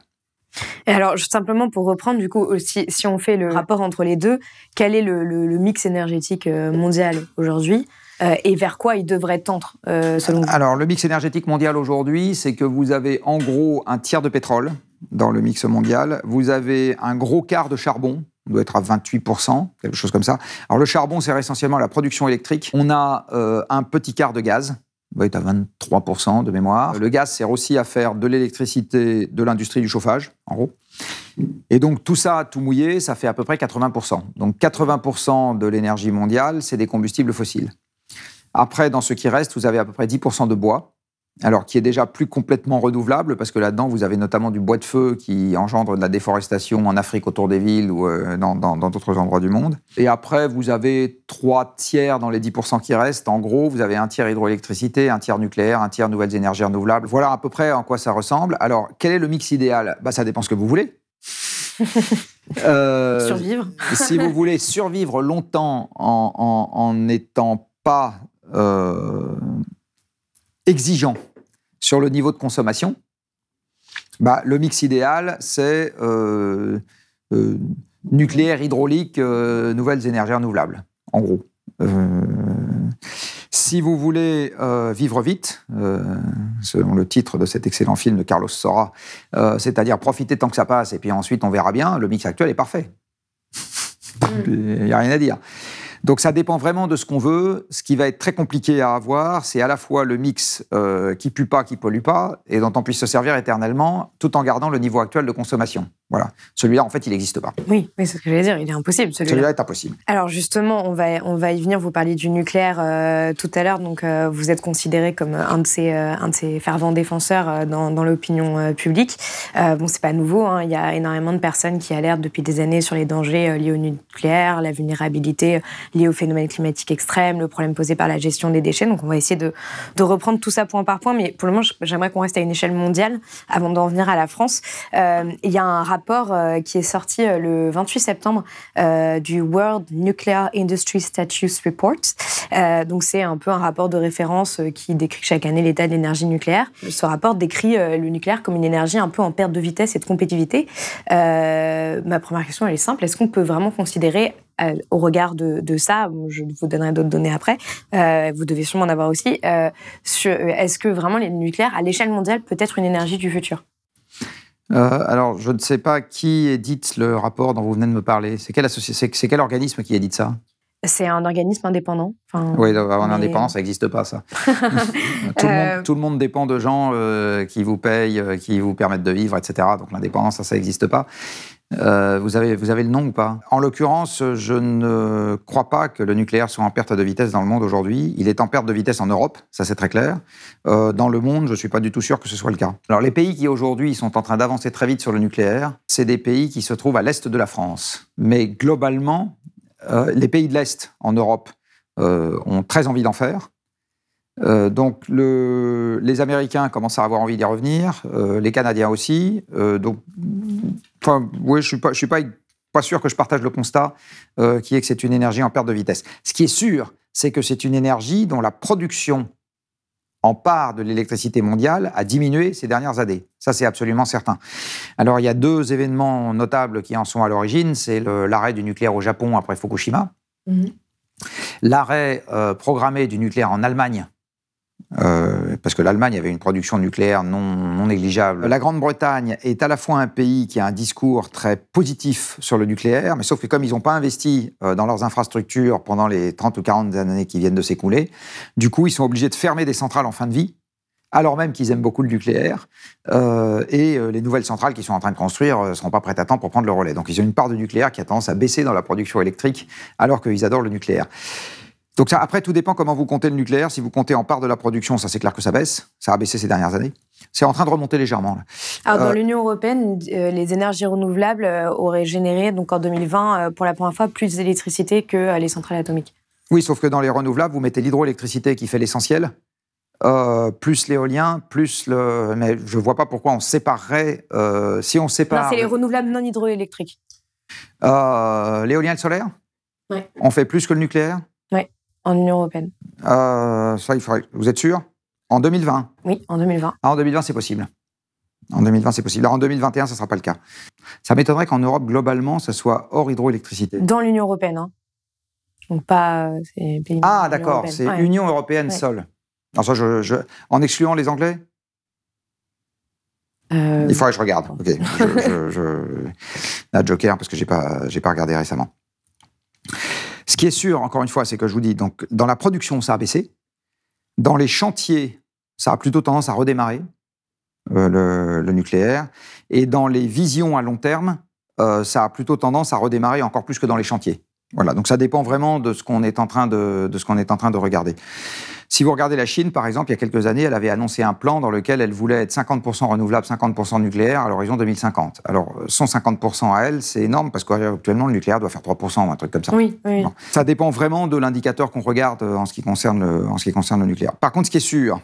Et alors, simplement pour reprendre, du coup, si, si on fait le rapport entre les deux, quel est le, mix énergétique euh, mondial aujourd'hui euh, et vers quoi il devrait tendre, euh, selon vous? Alors, le mix énergétique mondial aujourd'hui, c'est que vous avez en gros un tiers de pétrole, dans le mix mondial. Vous avez un gros quart de charbon, on doit être à 28%, quelque chose comme ça. Alors le charbon sert essentiellement à la production électrique. On a euh, un petit quart de gaz, on doit être à 23% de mémoire. Le gaz sert aussi à faire de l'électricité de l'industrie du chauffage, en gros. Et donc tout ça, tout mouillé, ça fait à peu près 80%. Donc 80% de l'énergie mondiale, c'est des combustibles fossiles. Après, dans ce qui reste, vous avez à peu près 10% de bois, alors qui est déjà plus complètement renouvelable, parce que là-dedans, vous avez notamment du bois de feu qui engendre de la déforestation en Afrique autour des villes ou euh, dans d'autres endroits du monde. Et après, vous avez trois tiers dans les 10% qui restent. En gros, vous avez un tiers hydroélectricité, un tiers nucléaire, un tiers nouvelles énergies renouvelables. Voilà à peu près en quoi ça ressemble. Alors, quel est le mix idéal? Bah, Ça dépend ce que vous voulez. Euh, survivre. si vous voulez survivre longtemps en n'étant pas... Euh, exigeant sur le niveau de consommation, bah, le mix idéal, c'est euh, euh, nucléaire, hydraulique, euh, nouvelles énergies renouvelables, en gros. si vous voulez vivre vite, selon le titre de cet excellent film de Carlos Sora, c'est-à-dire profiter tant que ça passe et puis ensuite on verra bien, le mix actuel est parfait. Il n'y a rien à dire. Donc ça dépend vraiment de ce qu'on veut. Ce qui va être très compliqué à avoir, c'est à la fois le mix euh, qui pue pas, qui pollue pas, et dont on puisse se servir éternellement, tout en gardant le niveau actuel de consommation. Voilà. Celui-là, en fait, il n'existe pas. Oui, c'est ce que j'allais dire. Il est impossible. Celui-là celui est impossible. Alors justement, on va, on va y venir. Vous parliez du nucléaire euh, tout à l'heure. Donc, euh, vous êtes considéré comme un de ces, un de ces fervents défenseurs dans, dans l'opinion publique. bon, c'est pas nouveau. Hein. Il y a énormément de personnes qui alertent depuis des années sur les dangers liés au nucléaire, la vulnérabilité liée aux phénomènes climatiques extrêmes, le problème posé par la gestion des déchets. Donc, on va essayer de, de reprendre tout ça point par point. Mais pour le moment, j'aimerais qu'on reste à une échelle mondiale avant d'en venir à la France. il y a un rapport euh, qui est sorti euh, le 28 septembre euh, du World Nuclear Industry Status Report. donc c'est un peu un rapport de référence qui décrit chaque année l'état de l'énergie nucléaire. Ce rapport décrit le nucléaire comme une énergie un peu en perte de vitesse et de compétitivité. ma première question est simple est-ce qu'on peut vraiment considérer au regard de, ça, je vous donnerai d'autres données après, vous devez sûrement en avoir aussi, est-ce que vraiment le nucléaire, à l'échelle mondiale, peut être une énergie du futur? Euh, alors, je ne sais pas qui édite le rapport dont vous venez de me parler. C'est quel, c'est, quel organisme qui édite ça? C'est un organisme indépendant. oui, en indépendant, ça n'existe pas, ça. Euh, tout, le monde, dépend de gens euh, qui vous payent, qui vous permettent de vivre, etc. Donc l'indépendance, ça, ça n'existe pas. Euh, vous, avez, vous avez le nom ou pas? En l'occurrence, je ne crois pas que le nucléaire soit en perte de vitesse dans le monde aujourd'hui. Il est en perte de vitesse en Europe, ça c'est très clair. Euh, dans le monde, je ne suis pas du tout sûr que ce soit le cas. Alors les pays qui aujourd'hui sont en train d'avancer très vite sur le nucléaire, c'est des pays qui se trouvent à l'est de la France. Mais globalement, euh, les pays de l'Est en Europe ont très envie d'en faire. Donc le, les Américains commencent à avoir envie d'y revenir, les Canadiens aussi. Donc, enfin, oui, je suis pas, je suis pas, pas sûr que je partage le constat qui est que c'est une énergie en perte de vitesse. Ce qui est sûr, c'est que c'est une énergie dont la production en part de l'électricité mondiale a diminué ces dernières années. Ça, c'est absolument certain. Alors, il y a deux événements notables qui en sont à l'origine. C'est l'arrêt du nucléaire au Japon après Fukushima. Mmh. L'arrêt programmé du nucléaire en Allemagne euh, parce que l'Allemagne avait une production nucléaire non, négligeable. La Grande-Bretagne est à la fois un pays qui a un discours très positif sur le nucléaire, mais sauf que comme ils n'ont pas investi euh, dans leurs infrastructures pendant les 30 ou 40 années qui viennent de s'écouler, du coup, ils sont obligés de fermer des centrales en fin de vie, alors même qu'ils aiment beaucoup le nucléaire, euh, et les nouvelles centrales qu'ils sont en train de construire ne seront pas prêtes à temps pour prendre le relais. Donc ils ont une part de nucléaire qui a tendance à baisser dans la production électrique, alors qu'ils adorent le nucléaire. Donc ça, après, tout dépend comment vous comptez le nucléaire. Si vous comptez en part de la production, ça c'est clair que ça baisse. Ça a baissé ces dernières années. C'est en train de remonter légèrement. Alors, dans euh, l'Union européenne, euh, les énergies renouvelables euh, auraient généré, donc en 2020, pour la première fois, plus d'électricité que les centrales atomiques. Oui, sauf que dans les renouvelables, vous mettez l'hydroélectricité qui fait l'essentiel, plus l'éolien, plus le. Mais je ne vois pas pourquoi on séparerait. si on sépare. Non, c'est les renouvelables non hydroélectriques. L'éolien et le solaire? Oui. On fait plus que le nucléaire? Oui en Union européenne euh, Ça, il faudrait. Vous êtes sûr? En 2020 Oui, en 2020. Ah, en 2020, c'est possible. En 2020, c'est possible. Alors, en 2021, ça ne sera pas le cas. Ça m'étonnerait qu'en Europe, globalement, ça soit hors hydroélectricité. Dans l'Union européenne, hein. Donc, pas euh, ces pays. Ah, d'accord, c'est Union européenne seule. Alors, ça, je, En excluant les Anglais? Euh, Il faudrait que je regarde. Ok. je, Joker, parce que je n'ai pas, pas regardé récemment. Ce qui est sûr, encore une fois, c'est que je vous dis, donc, dans la production, ça a baissé. Dans les chantiers, ça a plutôt tendance à redémarrer, euh, le, nucléaire. Et dans les visions à long terme, euh, ça a plutôt tendance à redémarrer encore plus que dans les chantiers. Voilà, donc ça dépend vraiment de ce qu'on est en train de, de ce qu'on est en train de regarder. Si vous regardez la Chine, par exemple, il y a quelques années, elle avait annoncé un plan dans lequel elle voulait être 50% renouvelable, 50% nucléaire à l'horizon 2050. Alors, son 50% à elle, c'est énorme parce qu'actuellement, le nucléaire doit faire 3% ou un truc comme ça. Oui, oui. Ça dépend vraiment de l'indicateur qu'on regarde euh, en ce, qui concerne le, en ce qui concerne le nucléaire. Par contre, ce qui est sûr,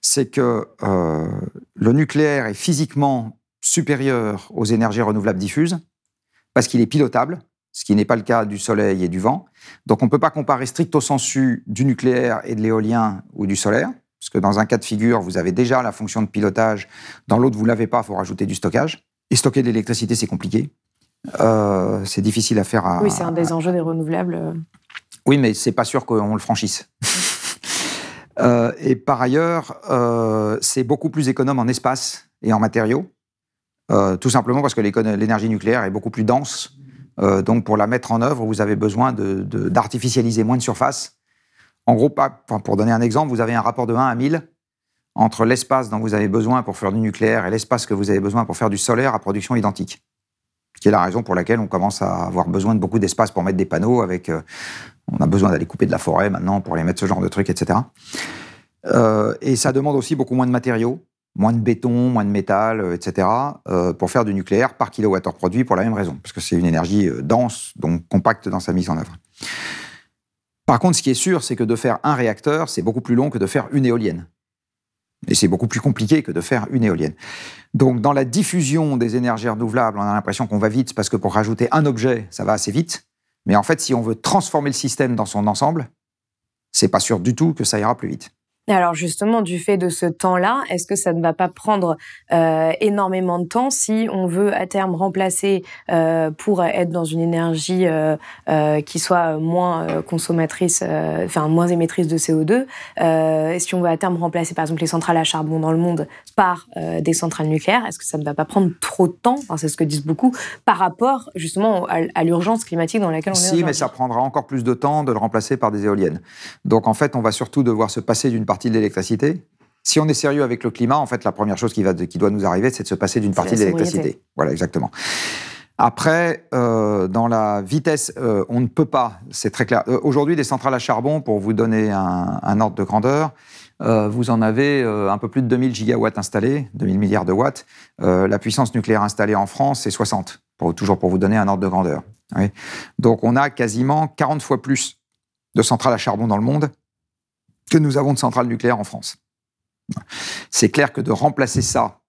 c'est que euh, le nucléaire est physiquement supérieur aux énergies renouvelables diffuses parce qu'il est pilotable ce qui n'est pas le cas du soleil et du vent. Donc on ne peut pas comparer stricto sensu du nucléaire et de l'éolien ou du solaire, parce que dans un cas de figure, vous avez déjà la fonction de pilotage, dans l'autre, vous ne l'avez pas, il faut rajouter du stockage. Et stocker de l'électricité, c'est compliqué. Euh, c'est difficile à faire. À, oui, c'est un des enjeux des renouvelables. Oui, mais c'est pas sûr qu'on le franchisse. Euh, et par ailleurs, euh, c'est beaucoup plus économe en espace et en matériaux, tout simplement parce que l'énergie nucléaire est beaucoup plus dense euh, donc, pour la mettre en œuvre, vous avez besoin d'artificialiser moins de surface. En gros, pour donner un exemple, vous avez un rapport de 1 à 1000 entre l'espace dont vous avez besoin pour faire du nucléaire et l'espace que vous avez besoin pour faire du solaire à production identique. Qui est la raison pour laquelle on commence à avoir besoin de beaucoup d'espace pour mettre des panneaux. Avec, euh, on a besoin d'aller couper de la forêt maintenant pour aller mettre ce genre de trucs, etc. Euh, et ça demande aussi beaucoup moins de matériaux moins de béton, moins de métal, euh, etc., euh, pour faire du nucléaire par kilowattheure produit pour la même raison, parce que c'est une énergie euh, dense, donc compacte dans sa mise en œuvre. Par contre, ce qui est sûr, c'est que de faire un réacteur, c'est beaucoup plus long que de faire une éolienne. Et c'est beaucoup plus compliqué que de faire une éolienne. Donc, dans la diffusion des énergies renouvelables, on a l'impression qu'on va vite, parce que pour rajouter un objet, ça va assez vite. Mais en fait, si on veut transformer le système dans son ensemble, c'est pas sûr du tout que ça ira plus vite. Alors justement, du fait de ce temps-là, est-ce que ça ne va pas prendre euh, énormément de temps si on veut à terme remplacer euh, pour être dans une énergie euh, qui soit moins consommatrice, enfin moins émettrice de CO2 Si on veut à terme remplacer par exemple les centrales à charbon dans le monde par des centrales nucléaires, est-ce que ça ne va pas prendre trop de temps? Enfin, C'est ce que disent beaucoup par rapport justement à, l'urgence climatique dans laquelle on est. Si, mais ça prendra encore plus de temps de le remplacer par des éoliennes. Donc en fait, on va surtout devoir se passer d'une partie de l'électricité. Si on est sérieux avec le climat, en fait, la première chose qui, va qui doit nous arriver, c'est de se passer d'une partie de l'électricité. Voilà, exactement. Après, euh, dans la vitesse, euh, on ne peut pas, c'est très clair. Euh, Aujourd'hui, des centrales à charbon, pour vous donner un, un ordre de grandeur, vous en avez un peu plus de 2000 gigawatts installés, 2000 milliards de watts. La puissance nucléaire installée en France, c'est 60, pour, toujours pour vous donner un ordre de grandeur. Oui. Donc on a quasiment 40 fois plus de centrales à charbon dans le monde que nous avons de centrales nucléaires en France. C'est clair que de remplacer ça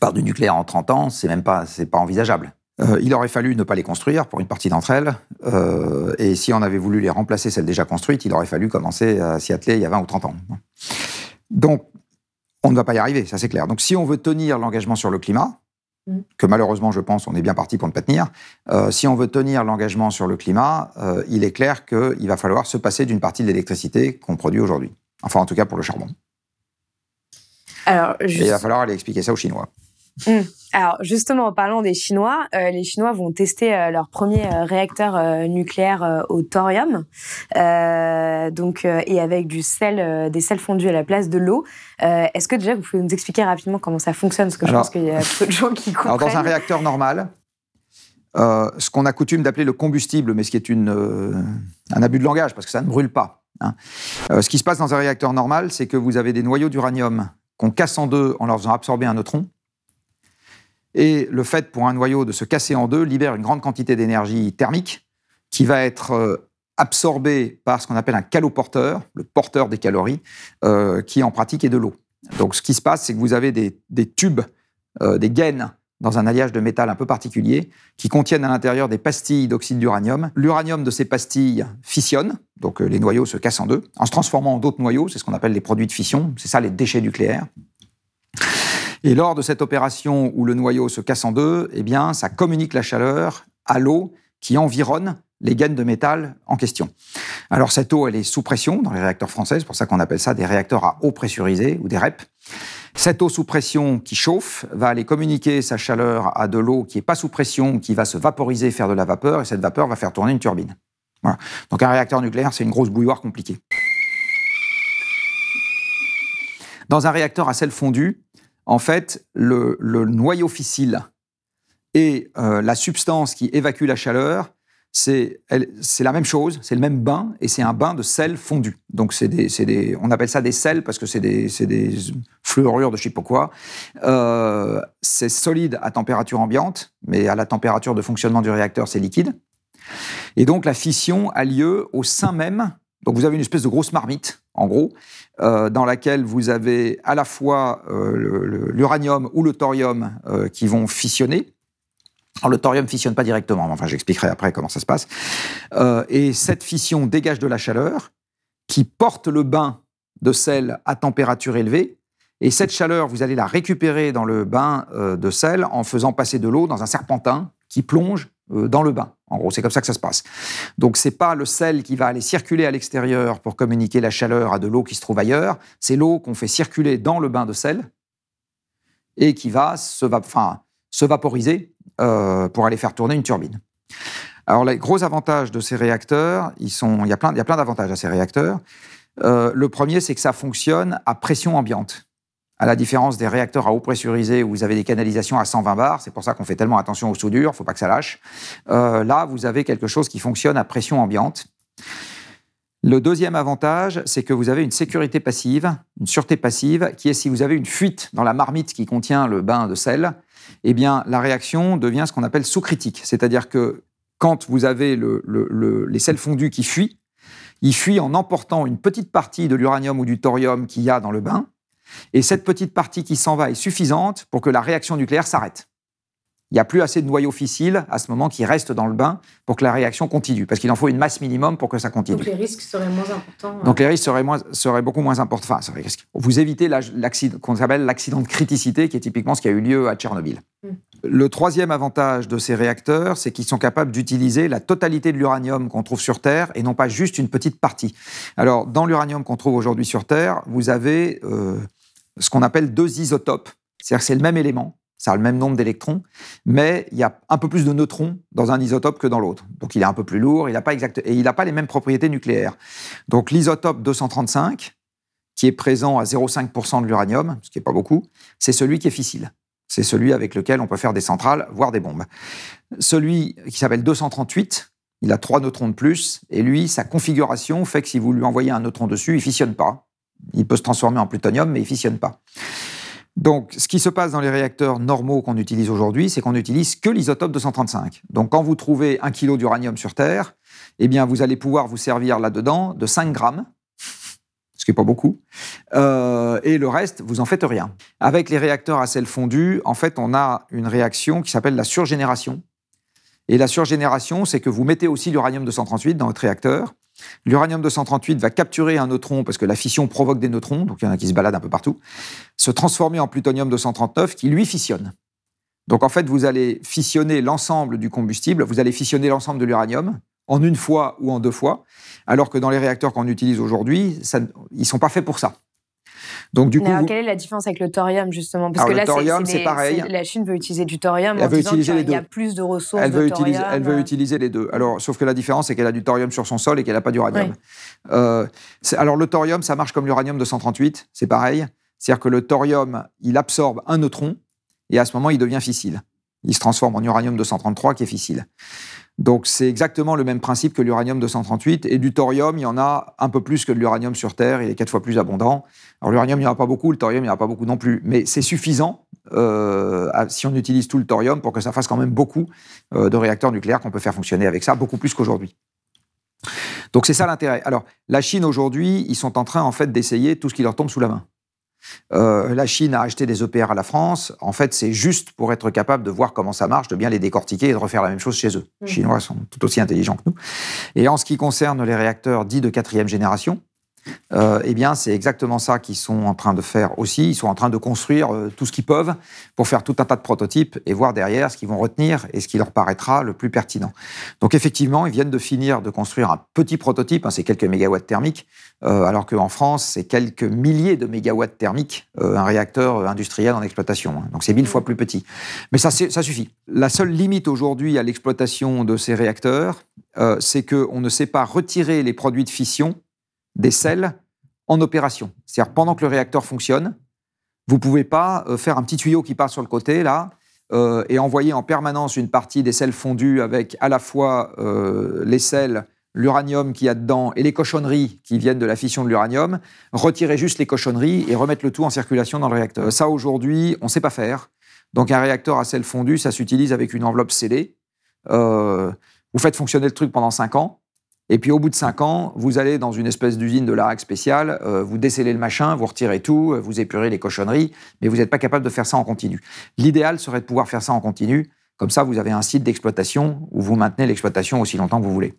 par du nucléaire en 30 ans, c'est même pas, c'est pas envisageable. Euh, il aurait fallu ne pas les construire pour une partie d'entre elles. Euh, et si on avait voulu les remplacer, celles déjà construites, il aurait fallu commencer à s'y atteler il y a 20 ou 30 ans. Donc, on ne va pas y arriver, ça c'est clair. Donc, si on veut tenir l'engagement sur le climat, Mm. que malheureusement, je pense, on est bien parti pour ne pas tenir, euh, si on veut tenir l'engagement sur le climat, euh, il est clair qu'il va falloir se passer d'une partie de l'électricité qu'on produit aujourd'hui. Enfin, en tout cas pour le charbon. Alors, Et il va falloir aller expliquer ça aux Chinois. Alors justement, en parlant des Chinois, euh, les Chinois vont tester euh, leur premier euh, réacteur nucléaire au thorium, donc et avec du sel, des sels fondus à la place de l'eau. Est-ce que déjà vous pouvez nous expliquer rapidement comment ça fonctionne? Parce que Alors- je pense qu'il y a peu de gens qui Alors, comprennent. dans un réacteur normal, ce qu'on a coutume d'appeler le combustible, mais ce qui est une, un abus de langage, parce que ça ne brûle pas. hein. Ce qui se passe dans un réacteur normal, c'est que vous avez des noyaux d'uranium qu'on casse en deux en leur faisant absorber un neutron. Et le fait pour un noyau de se casser en deux libère une grande quantité d'énergie thermique qui va être euh, absorbée par ce qu'on appelle un caloporteur, le porteur des calories, euh, qui en pratique est de l'eau. Donc ce qui se passe, c'est que vous avez des, tubes, euh, des gaines dans un alliage de métal un peu particulier, qui contiennent à l'intérieur des pastilles d'oxyde d'uranium. L'uranium de ces pastilles fissionne, donc les noyaux se cassent en deux, en se transformant en d'autres noyaux, c'est ce qu'on appelle les produits de fission, c'est ça les déchets nucléaires. Et lors de cette opération où le noyau se casse en deux, eh bien, ça communique la chaleur à l'eau qui environne les gaines de métal en question. Alors cette eau, elle est sous pression dans les réacteurs français, c'est pour ça qu'on appelle ça des réacteurs à eau pressurisée ou des REP. Cette eau sous pression qui chauffe va aller communiquer sa chaleur à de l'eau qui n'est pas sous pression, qui va se vaporiser, faire de la vapeur, et cette vapeur va faire tourner une turbine. Voilà. Donc un réacteur nucléaire, c'est une grosse bouilloire compliquée. Dans un réacteur à sel fondu, en fait, le, noyau fissile et euh, la substance qui évacue la chaleur, c'est la même chose, c'est le même bain, et c'est un bain de sel fondu. Donc, des, on appelle ça des sels parce que c'est des, des fluorures de je sais pas quoi. Euh, c'est solide à température ambiante, mais à la température de fonctionnement du réacteur, c'est liquide. Et donc, la fission a lieu au sein même. Donc, vous avez une espèce de grosse marmite, en gros, euh, dans laquelle vous avez à la fois euh, l'uranium ou le thorium euh, qui vont fissionner. Alors, le thorium fissionne pas directement, mais enfin, j'expliquerai après comment ça se passe. Et cette fission dégage de la chaleur qui porte le bain de sel à température élevée. Et cette chaleur, vous allez la récupérer dans le bain de sel en faisant passer de l'eau dans un serpentin qui plonge dans le bain. En gros, c'est comme ça que ça se passe. Donc, c'est pas le sel qui va aller circuler à l'extérieur pour communiquer la chaleur à de l'eau qui se trouve ailleurs. C'est l'eau qu'on fait circuler dans le bain de sel et qui va se, vaporiser euh, pour aller faire tourner une turbine. Alors, les gros avantages de ces réacteurs, ils sont, il y a plein, il y a plein d'avantages à ces réacteurs. Euh, le premier, c'est que ça fonctionne à pression ambiante. À la différence des réacteurs à eau pressurisée où vous avez des canalisations à 120 bars, c'est pour ça qu'on fait tellement attention aux soudures, il faut pas que ça lâche. Euh, là, vous avez quelque chose qui fonctionne à pression ambiante. Le deuxième avantage, c'est que vous avez une sécurité passive, une sûreté passive, qui est si vous avez une fuite dans la marmite qui contient le bain de sel, eh bien, la réaction devient ce qu'on appelle sous-critique. C'est-à-dire que quand vous avez le- le- le- les sels fondus qui fuient, ils fuient en emportant une petite partie de l'uranium ou du thorium qu'il y a dans le bain, et cette petite partie qui s'en va est suffisante pour que la réaction nucléaire s'arrête. Il n'y a plus assez de noyaux fissiles à ce moment qui restent dans le bain pour que la réaction continue, parce qu'il en faut une masse minimum pour que ça continue. Donc les risques seraient moins importants. Donc les risques seraient, moins, seraient beaucoup moins importants. Enfin, vous évitez la- l'accident qu'on appelle l'accident de criticité, qui est typiquement ce qui a eu lieu à Tchernobyl. Mm. Le troisième avantage de ces réacteurs, c'est qu'ils sont capables d'utiliser la totalité de l'uranium qu'on trouve sur Terre et non pas juste une petite partie. Alors, dans l'uranium qu'on trouve aujourd'hui sur Terre, vous avez euh, ce qu'on appelle deux isotopes. C'est-à-dire que c'est le même élément, ça a le même nombre d'électrons, mais il y a un peu plus de neutrons dans un isotope que dans l'autre. Donc il est un peu plus lourd, il n'a pas exact et il n'a pas les mêmes propriétés nucléaires. Donc l'isotope 235, qui est présent à 0,5% de l'uranium, ce qui n'est pas beaucoup, c'est celui qui est fissile. C'est celui avec lequel on peut faire des centrales, voire des bombes. Celui qui s'appelle 238, il a trois neutrons de plus, et lui, sa configuration fait que si vous lui envoyez un neutron dessus, il fissionne pas. Il peut se transformer en plutonium, mais il fissionne pas. Donc, ce qui se passe dans les réacteurs normaux qu'on utilise aujourd'hui, c'est qu'on n'utilise que l'isotope 235. Donc, quand vous trouvez un kilo d'uranium sur Terre, eh bien, vous allez pouvoir vous servir là-dedans de 5 grammes, ce qui n'est pas beaucoup, euh, et le reste, vous en faites rien. Avec les réacteurs à sel fondu, en fait, on a une réaction qui s'appelle la surgénération. Et la surgénération, c'est que vous mettez aussi l'uranium 238 dans votre réacteur. L'uranium 238 va capturer un neutron, parce que la fission provoque des neutrons, donc il y en a qui se baladent un peu partout, se transformer en plutonium 239 qui lui fissionne. Donc en fait, vous allez fissionner l'ensemble du combustible, vous allez fissionner l'ensemble de l'uranium, en une fois ou en deux fois, alors que dans les réacteurs qu'on utilise aujourd'hui, ils ne sont pas faits pour ça. Donc du coup, quelle est la différence avec le thorium justement? Parce que là, thorium, c'est pareil. La Chine veut utiliser du thorium elle en veut disant utiliser les deux. y a plus de ressources elle veut utiliser, Elle veut utiliser les deux. Alors, sauf que la différence, c'est qu'elle a du thorium sur son sol et qu'elle n'a pas d'uranium. Euh, alors le thorium, ça marche comme l'uranium 238, c'est pareil. C'est-à-dire que le thorium, il absorbe un neutron et à ce moment, il devient fissile. Il se transforme en uranium 233 qui est fissile. Donc c'est exactement le même principe que l'uranium 238. Et du thorium, il y en a un peu plus que de l'uranium sur Terre, il est quatre fois plus abondant. Alors l'uranium, il n'y en a pas beaucoup, le thorium, il n'y en a pas beaucoup non plus. Mais c'est suffisant, euh, si on utilise tout le thorium, pour que ça fasse quand même beaucoup euh, de réacteurs nucléaires qu'on peut faire fonctionner avec ça, beaucoup plus qu'aujourd'hui. Donc c'est ça l'intérêt. Alors la Chine aujourd'hui, ils sont en train en fait d'essayer tout ce qui leur tombe sous la main. Euh, la Chine a acheté des EPR à la France. En fait, c'est juste pour être capable de voir comment ça marche, de bien les décortiquer et de refaire la même chose chez eux. Les mmh. Chinois sont tout aussi intelligents que nous. Et en ce qui concerne les réacteurs dits de quatrième génération, euh, eh bien, c'est exactement ça qu'ils sont en train de faire aussi. Ils sont en train de construire euh, tout ce qu'ils peuvent pour faire tout un tas de prototypes et voir derrière ce qu'ils vont retenir et ce qui leur paraîtra le plus pertinent. Donc, effectivement, ils viennent de finir de construire un petit prototype, hein, c'est quelques mégawatts thermiques, euh, alors qu'en France, c'est quelques milliers de mégawatts thermiques, un réacteur industriel en exploitation. Hein. Donc, c'est mille fois plus petit. Mais ça, ça suffit. La seule limite aujourd'hui à l'exploitation de ces réacteurs, c'est qu'on ne sait pas retirer les produits de fission des sels en opération. C'est-à-dire pendant que le réacteur fonctionne, vous ne pouvez pas euh, faire un petit tuyau qui passe sur le côté là euh, et envoyer en permanence une partie des sels fondus avec à la fois euh, les sels, l'uranium qu'il y a dedans et les cochonneries qui viennent de la fission de l'uranium, retirer juste les cochonneries et remettre le tout en circulation dans le réacteur. Ça aujourd'hui, on ne sait pas faire. Donc un réacteur à sel fondu, ça s'utilise avec une enveloppe scellée. vous faites fonctionner le truc pendant 5 ans. Et puis au bout de cinq ans, vous allez dans une espèce d'usine de l'ARAC spéciale, euh, vous décellez le machin, vous retirez tout, euh, vous épurez les cochonneries, mais vous n'êtes pas capable de faire ça en continu. L'idéal serait de pouvoir faire ça en continu. Comme ça, vous avez un site d'exploitation où vous maintenez l'exploitation aussi longtemps que vous voulez.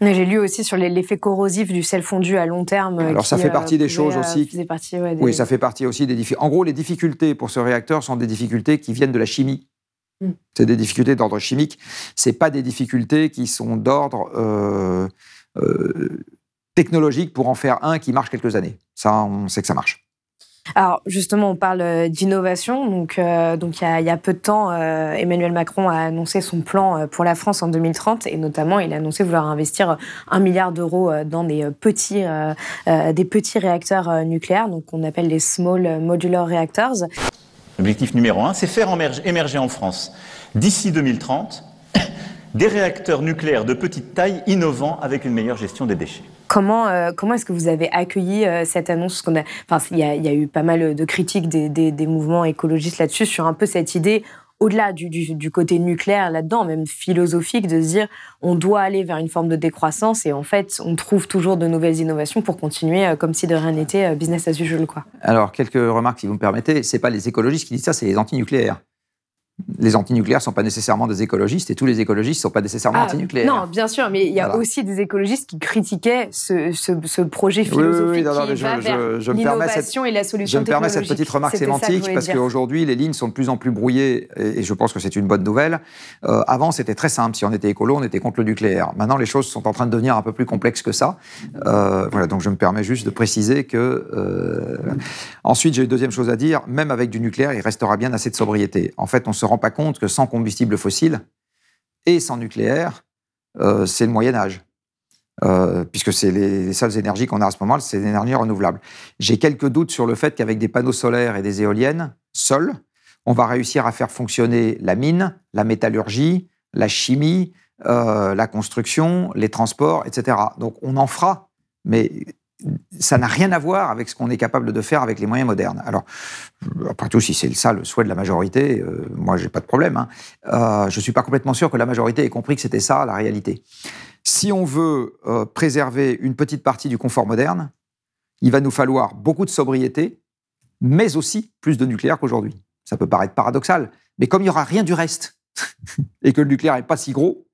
Mais j'ai lu aussi sur l'effet corrosif du sel fondu à long terme. Alors ça fait partie des choses aussi. Oui, ça fait partie aussi des difficultés. En gros, les difficultés pour ce réacteur sont des difficultés qui viennent de la chimie. Hmm. C'est des difficultés d'ordre chimique. C'est pas des difficultés qui sont d'ordre euh, euh, technologique pour en faire un qui marche quelques années. Ça, on sait que ça marche. Alors justement, on parle euh, d'innovation. Donc, euh, donc il, y a, peu de temps, Emmanuel Macron a annoncé son plan pour la France en 2030 et notamment, il a annoncé vouloir investir un milliard d'euros dans des petits, des petits réacteurs nucléaires, donc qu'on appelle les small modular reactors. L'objectif numéro un, c'est faire émerger en France d'ici 2030 des réacteurs nucléaires de petite taille innovants avec une meilleure gestion des déchets. Comment, euh, comment est-ce que vous avez accueilli euh, cette annonce? A, enfin, Il y, a eu pas mal de critiques des, des, mouvements écologistes là-dessus, sur un peu cette idée, au-delà du, du, côté nucléaire là-dedans, même philosophique, de se dire on doit aller vers une forme de décroissance et en fait, on trouve toujours de nouvelles innovations pour continuer euh, comme si de rien n'était, business as usual. Quoi. Alors, quelques remarques, si vous me permettez. Ce pas les écologistes qui disent ça, c'est les antinucléaires les antinucléaires ne sont pas nécessairement des écologistes et tous les écologistes ne sont pas nécessairement ah, antinucléaires. Non, bien sûr, mais il y a aussi des écologistes qui critiquaient ce, projet philosophique qui l'innovation et la solution Je me permets cette petite remarque sémantique parce qu'aujourd'hui, les lignes sont de plus en plus brouillées et, je pense que c'est une bonne nouvelle. Euh, avant, c'était très simple. Si on était écolo, on était contre le nucléaire. Maintenant, les choses sont en train de devenir un peu plus complexes que ça. Euh, voilà, donc je me permets juste de préciser que... Euh, ensuite, j'ai une deuxième chose à dire. Même avec du nucléaire, il restera bien assez de sobriété. En fait, on se rend pas compte que sans combustible fossile et sans nucléaire, euh, c'est le Moyen Âge. Euh, puisque c'est les, seules énergies qu'on a à ce moment, c'est l'énergie renouvelable. J'ai quelques doutes sur le fait qu'avec des panneaux solaires et des éoliennes, seuls, on va réussir à faire fonctionner la mine, la métallurgie, la chimie, euh, la construction, les transports, etc. Donc on en fera, mais ça n'a rien à voir avec ce qu'on est capable de faire avec les moyens modernes. Alors, après tout, si c'est ça le souhait de la majorité, euh, moi, j'ai pas de problème. Hein. Euh, je suis pas complètement sûr que la majorité ait compris que c'était ça la réalité. Si on veut euh, préserver une petite partie du confort moderne, il va nous falloir beaucoup de sobriété, mais aussi plus de nucléaire qu'aujourd'hui. Ça peut paraître paradoxal, mais comme il n'y aura rien du reste, et que le nucléaire n'est pas si gros,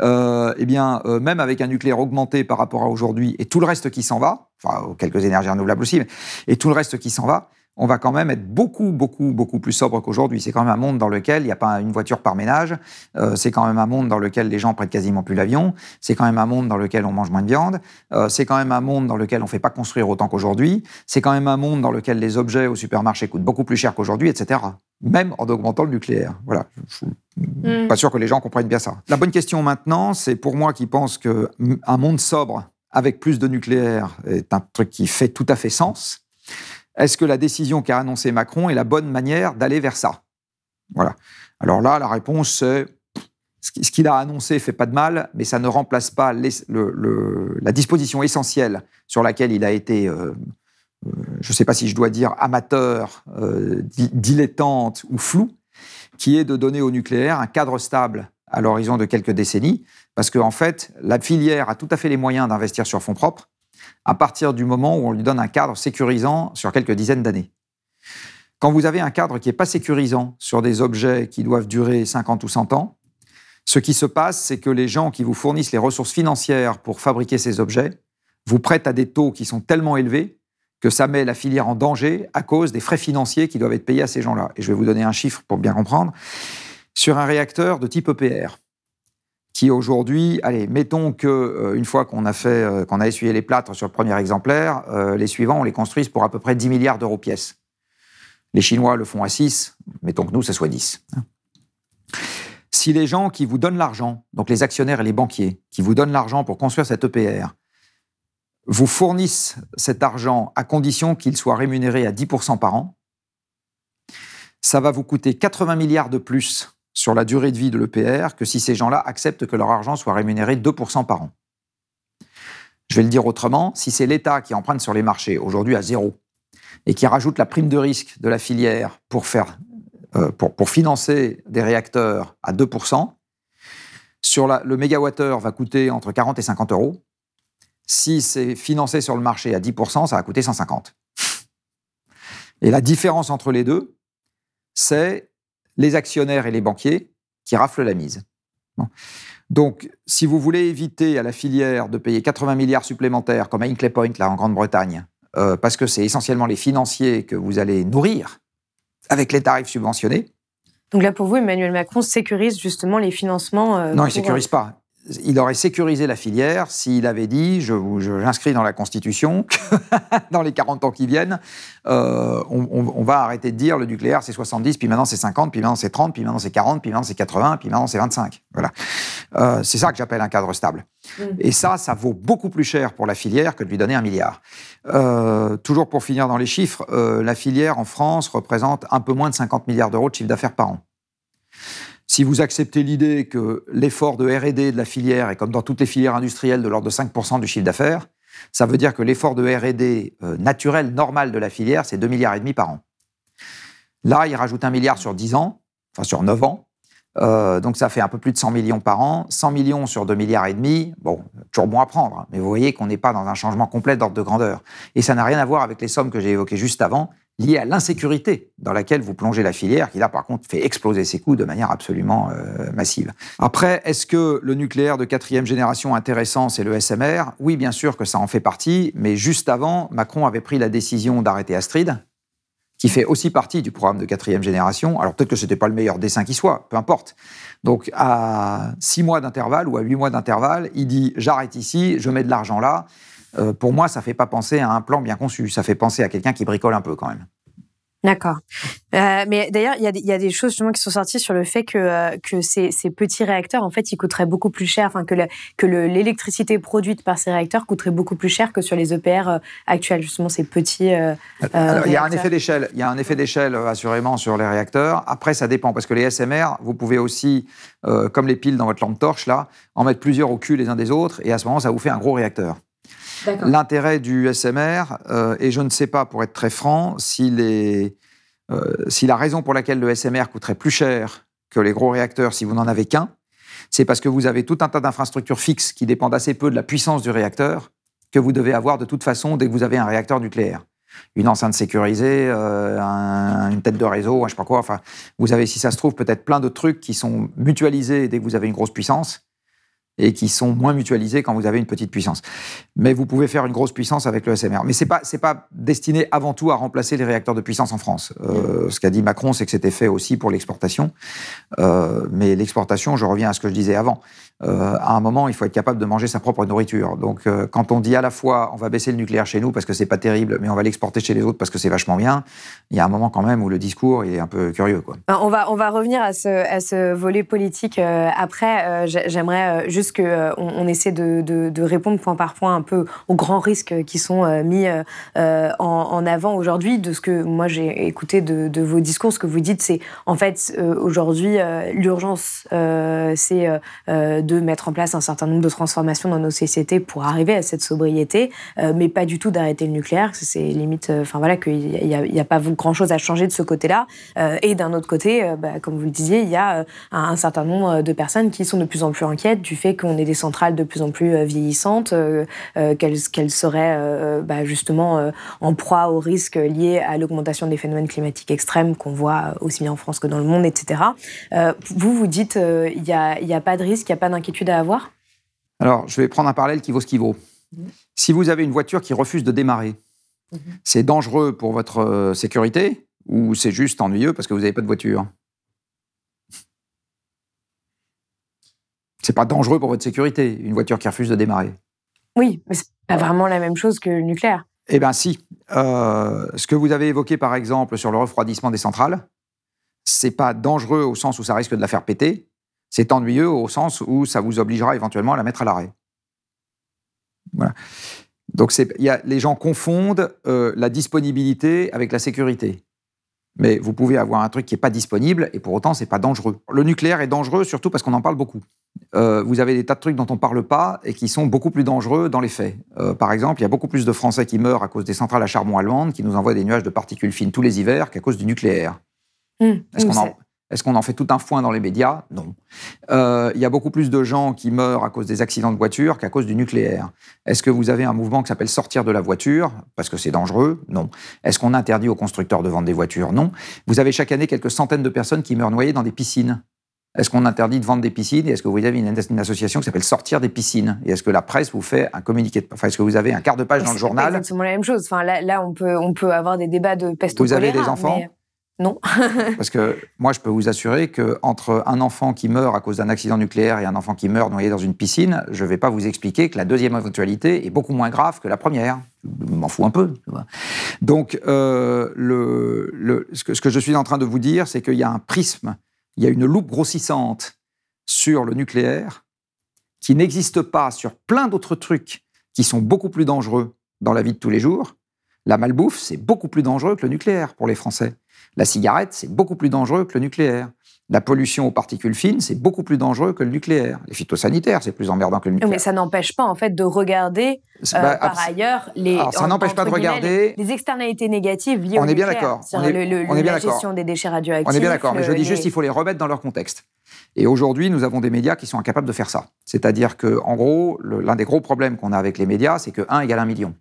euh, eh bien, euh, même avec un nucléaire augmenté par rapport à aujourd'hui et tout le reste qui s'en va, enfin, quelques énergies renouvelables aussi, mais, et tout le reste qui s'en va, on va quand même être beaucoup, beaucoup, beaucoup plus sobre qu'aujourd'hui. C'est quand même un monde dans lequel il n'y a pas une voiture par ménage. Euh, c'est quand même un monde dans lequel les gens prennent quasiment plus l'avion. C'est quand même un monde dans lequel on mange moins de viande. Euh, c'est quand même un monde dans lequel on ne fait pas construire autant qu'aujourd'hui. C'est quand même un monde dans lequel les objets au supermarché coûtent beaucoup plus cher qu'aujourd'hui, etc. Même en augmentant le nucléaire. Voilà. Je suis Mm. pas sûr que les gens comprennent bien ça. La bonne question maintenant, c'est pour moi qui pense qu'un monde sobre avec plus de nucléaire est un truc qui fait tout à fait sens. Est-ce que la décision qu'a annoncée Macron est la bonne manière d'aller vers ça? Voilà. Alors là, la réponse, c'est ce qui- ce qu'il a annoncé fait pas de mal, mais ça ne remplace pas la disposition essentielle sur laquelle il a été, euh, euh, je ne sais pas si je dois dire amateur, euh, di- dilettante ou flou, qui est de donner au nucléaire un cadre stable à l'horizon de quelques décennies, parce qu'en fait, la filière a tout à fait les moyens d'investir sur fonds propres à partir du moment où on lui donne un cadre sécurisant sur quelques dizaines d'années. Quand vous avez un cadre qui n'est pas sécurisant sur des objets qui doivent durer 50 ou 100 ans, ce qui se passe, c'est que les gens qui vous fournissent les ressources financières pour fabriquer ces objets vous prêtent à des taux qui sont tellement élevés que ça met la filière en danger à cause des frais financiers qui doivent être payés à ces gens-là. Et je vais vous donner un chiffre pour bien comprendre. Sur un réacteur de type EPR, qui aujourd'hui, allez, mettons que euh, une fois qu'on a fait, euh, qu'on a essuyé les plâtres sur le premier exemplaire, euh, les suivants, on les construise pour à peu près 10 milliards d'euros pièce. Les Chinois le font à 6, mettons que nous, ça soit 10. Si les gens qui vous donnent l'argent, donc les actionnaires et les banquiers, qui vous donnent l'argent pour construire cet EPR, vous fournissent cet argent à condition qu'il soit rémunéré à 10% par an, ça va vous coûter 80 milliards de plus sur la durée de vie de l'EPR que si ces gens-là acceptent que leur argent soit rémunéré 2% par an. Je vais le dire autrement, si c'est l'État qui emprunte sur les marchés aujourd'hui à zéro et qui rajoute la prime de risque de la filière pour, euh, financer des réacteurs à 2%, sur le mégawattheure va coûter entre 40 et 50 euros. Si c'est financé sur le marché à 10%, ça va coûter 150. Et la différence entre les deux, c'est les actionnaires et les banquiers qui raflent la mise. Bon. Donc, si vous voulez éviter à la filière de payer 80 milliards supplémentaires, comme à Hinkley Point, là, en Grande-Bretagne, euh, parce que c'est essentiellement les financiers que vous allez nourrir avec les tarifs subventionnés, Donc là, pour vous, Emmanuel Macron sécurise justement les financements. euh, non, il ne sécurise pas. Il aurait sécurisé la filière s'il avait dit, je j'inscris dans la Constitution, que dans les 40 ans qui viennent, euh, on, on- on va arrêter de dire le nucléaire c'est 70, puis maintenant c'est 50, puis maintenant c'est 30, puis maintenant c'est 40, puis maintenant c'est 80, puis maintenant c'est 25. Voilà. Euh, c'est ça que j'appelle un cadre stable. Mm. Et ça, ça vaut beaucoup plus cher pour la filière que de lui donner un milliard. Euh, toujours pour finir dans les chiffres, euh, la filière en France représente un peu moins de 50 milliards d'euros de chiffre d'affaires par an. Si vous acceptez l'idée que l'effort de R&D de la filière est comme dans toutes les filières industrielles de l'ordre de 5% du chiffre d'affaires, ça veut dire que l'effort de R&D euh, naturel, normal de la filière, c'est 2 milliards et demi par an. Là, il rajoute un milliard sur 10 ans, enfin sur 9 ans. Euh, donc ça fait un peu plus de 100 millions par an. 100 millions sur 2 milliards et demi, bon, toujours bon à prendre, hein, mais vous voyez qu'on n'est pas dans un changement complet d'ordre de grandeur. Et ça n'a rien à voir avec les sommes que j'ai évoquées juste avant, liées à l'insécurité dans laquelle vous plongez la filière, qui là par contre fait exploser ses coûts de manière absolument euh, massive. Après, est-ce que le nucléaire de quatrième génération intéressant, c'est le SMR Oui, bien sûr que ça en fait partie, mais juste avant, Macron avait pris la décision d'arrêter Astrid, qui fait aussi partie du programme de quatrième génération. Alors peut-être que ce n'était pas le meilleur dessin qui soit, peu importe. Donc à six mois d'intervalle ou à huit mois d'intervalle, il dit j'arrête ici, je mets de l'argent là. Euh, pour moi, ça ne fait pas penser à un plan bien conçu. Ça fait penser à quelqu'un qui bricole un peu quand même. D'accord. Euh, mais d'ailleurs, il y, y, a des choses justement qui sont sorties sur le fait que, euh, que ces, ces, petits réacteurs, en fait, ils coûteraient beaucoup plus cher, enfin que, que l'électricité produite par ces réacteurs coûterait beaucoup plus cher que sur les EPR euh, actuels, justement ces petits. Il y a un effet d'échelle. Il y a un effet d'échelle assurément sur les réacteurs. Après, ça dépend parce que les SMR, vous pouvez aussi, comme les piles dans votre lampe torche là, en mettre plusieurs au cul les uns des autres, et à ce moment, ça vous fait un gros réacteur. L'intérêt du SMR, euh, et je ne sais pas, pour être très franc, si, euh, la raison pour laquelle le SMR coûterait plus cher que les gros réacteurs si vous n'en avez qu'un, c'est parce que vous avez tout un tas d'infrastructures fixes qui dépendent assez peu de la puissance du réacteur que vous devez avoir de toute façon dès que vous avez un réacteur nucléaire. Une enceinte sécurisée, euh, une tête de réseau, je sais pas quoi. Enfin, vous avez, si ça se trouve, peut-être plein de trucs qui sont mutualisés dès que vous avez une grosse puissance et qui sont moins mutualisés quand vous avez une petite puissance. Mais vous pouvez faire une grosse puissance avec le SMR. Mais c'est pas c'est pas destiné avant tout à remplacer les réacteurs de puissance en France. Euh, ce qu'a dit Macron, c'est que c'était fait aussi pour l'exportation. Euh, mais l'exportation, je reviens à ce que je disais avant. Euh, à un moment, il faut être capable de manger sa propre nourriture. Donc, euh, quand on dit à la fois on va baisser le nucléaire chez nous parce que c'est pas terrible, mais on va l'exporter chez les autres parce que c'est vachement bien, il y a un moment quand même où le discours est un peu curieux. Quoi. On va on va revenir à ce, à ce volet politique après. J'aimerais juste qu'on on essaie de, de, répondre point par point un peu aux grands risques qui sont mis en, en, avant aujourd'hui. De ce que moi j'ai écouté de, de, vos discours, ce que vous dites, c'est en fait aujourd'hui l'urgence, c'est de mettre en place un certain nombre de transformations dans nos sociétés pour arriver à cette sobriété, euh, mais pas du tout d'arrêter le nucléaire. C'est limite, euh, enfin voilà, qu'il n'y a, pas grand-chose à changer de ce côté-là. Euh, et d'un autre côté, bah, comme vous le disiez, il y a un, certain nombre de personnes qui sont de plus en plus inquiètes du fait qu'on ait des centrales de plus en plus vieillissantes, qu'elles seraient bah, justement en proie aux risques liés à l'augmentation des phénomènes climatiques extrêmes qu'on voit aussi bien en France que dans le monde, etc. vous, vous dites, il n'y a, a, pas de risque, il n'y a pas d'inquiétude à avoir Alors, je vais prendre un parallèle qui vaut ce qui vaut. Mhm. Si vous avez une voiture qui refuse de démarrer, mhm. c'est dangereux pour votre euh, sécurité ou c'est juste ennuyeux parce que vous n'avez pas de voiture? C'est pas dangereux pour votre sécurité, une voiture qui refuse de démarrer. Oui, mais c'est pas vraiment la même chose que le nucléaire. Eh bien, si. Euh, ce que vous avez évoqué, par exemple, sur le refroidissement des centrales, c'est pas dangereux au sens où ça risque de la faire péter, c'est ennuyeux au sens où ça vous obligera éventuellement à la mettre à l'arrêt. Voilà. Donc y a, les gens confondent euh, la disponibilité avec la sécurité. Mais vous pouvez avoir un truc qui n'est pas disponible et pour autant, ce n'est pas dangereux. Le nucléaire est dangereux surtout parce qu'on en parle beaucoup. Euh, vous avez des tas de trucs dont on ne parle pas et qui sont beaucoup plus dangereux dans les faits. Euh, par exemple, il y a beaucoup plus de Français qui meurent à cause des centrales à charbon allemandes qui nous envoient des nuages de particules fines tous les hivers qu'à cause du nucléaire. Mmh, Est-ce qu'on en, est-ce qu'on en fait tout un foin dans les médias? Non. Euh, il y a beaucoup plus de gens qui meurent à cause des accidents de voiture qu'à cause du nucléaire. Est-ce que vous avez un mouvement qui s'appelle sortir de la voiture? Parce que c'est dangereux? Non. Est-ce qu'on interdit aux constructeurs de vendre des voitures? Non. Vous avez chaque année quelques centaines de personnes qui meurent noyées dans des piscines. Est-ce qu'on interdit de vendre des piscines? Et est-ce que vous avez une, association qui s'appelle Sortir des piscines? Et est-ce que la presse vous fait un communiqué de... Enfin, est-ce que vous avez un quart de page dans le journal? C'est exactement la même chose. Enfin, là, là, on, peut, on peut avoir des débats de peste Vous avez des enfants? Non. Parce que moi, je peux vous assurer qu'entre un enfant qui meurt à cause d'un accident nucléaire et un enfant qui meurt noyé dans une piscine, je ne vais pas vous expliquer que la deuxième éventualité est beaucoup moins grave que la première. Je m'en fous un peu. Donc, euh, ce que je suis en train de vous dire, c'est qu'il y a un prisme, il y a une loupe grossissante sur le nucléaire qui n'existe pas sur plein d'autres trucs qui sont beaucoup plus dangereux dans la vie de tous les jours. La malbouffe, c'est beaucoup plus dangereux que le nucléaire pour les Français. La cigarette, c'est beaucoup plus dangereux que le nucléaire. La pollution aux particules fines, c'est beaucoup plus dangereux que le nucléaire. Les phytosanitaires, c'est plus emmerdant que le nucléaire. Mais ça n'empêche pas, en fait, de regarder euh, bah, par ailleurs les. Alors, ça n'empêche pas de regarder. Les, externalités négatives liées on au est bien d'accord. On, est, la gestion des déchets radioactifs. On est bien d'accord, mais je dis juste qu'il faut les remettre dans leur contexte. Et aujourd'hui, nous avons des médias qui sont incapables de faire ça. C'est-à-dire que, en gros, l'un des gros problèmes qu'on a avec les médias, c'est que 1 égale 1 million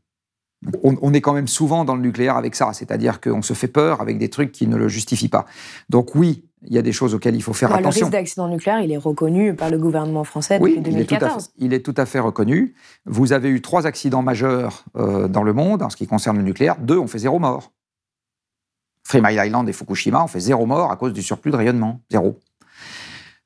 on, est quand même souvent dans le nucléaire avec ça, c'est-à-dire qu'on se fait peur avec des trucs qui ne le justifient pas. Donc oui, il y a des choses auxquelles il faut faire attention. Le risque d'accident nucléaire, il est reconnu par le gouvernement français depuis 2014. Il est, tout à fait, reconnu. Vous avez eu trois accidents majeurs euh, dans le monde en ce qui concerne le nucléaire. Deux ont fait zéro mort. Three Mile Island et Fukushima ont fait zéro mort à cause du surplus de rayonnement. Zéro.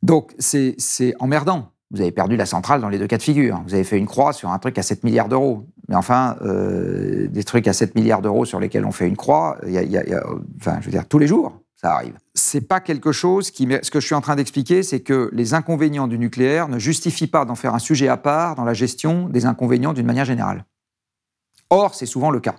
Donc c'est emmerdant. Vous avez perdu la centrale dans les deux cas de figure. Vous avez fait une croix sur un truc à 7 milliards d'euros. Mais enfin, euh, des trucs à 7 milliards d'euros sur lesquels on fait une croix, enfin, je veux dire, tous les jours, ça arrive. C'est pas quelque chose qui. Ce que je suis en train d'expliquer, c'est que les inconvénients du nucléaire ne justifient pas d'en faire un sujet à part dans la gestion des inconvénients d'une manière générale. Or, c'est souvent le cas.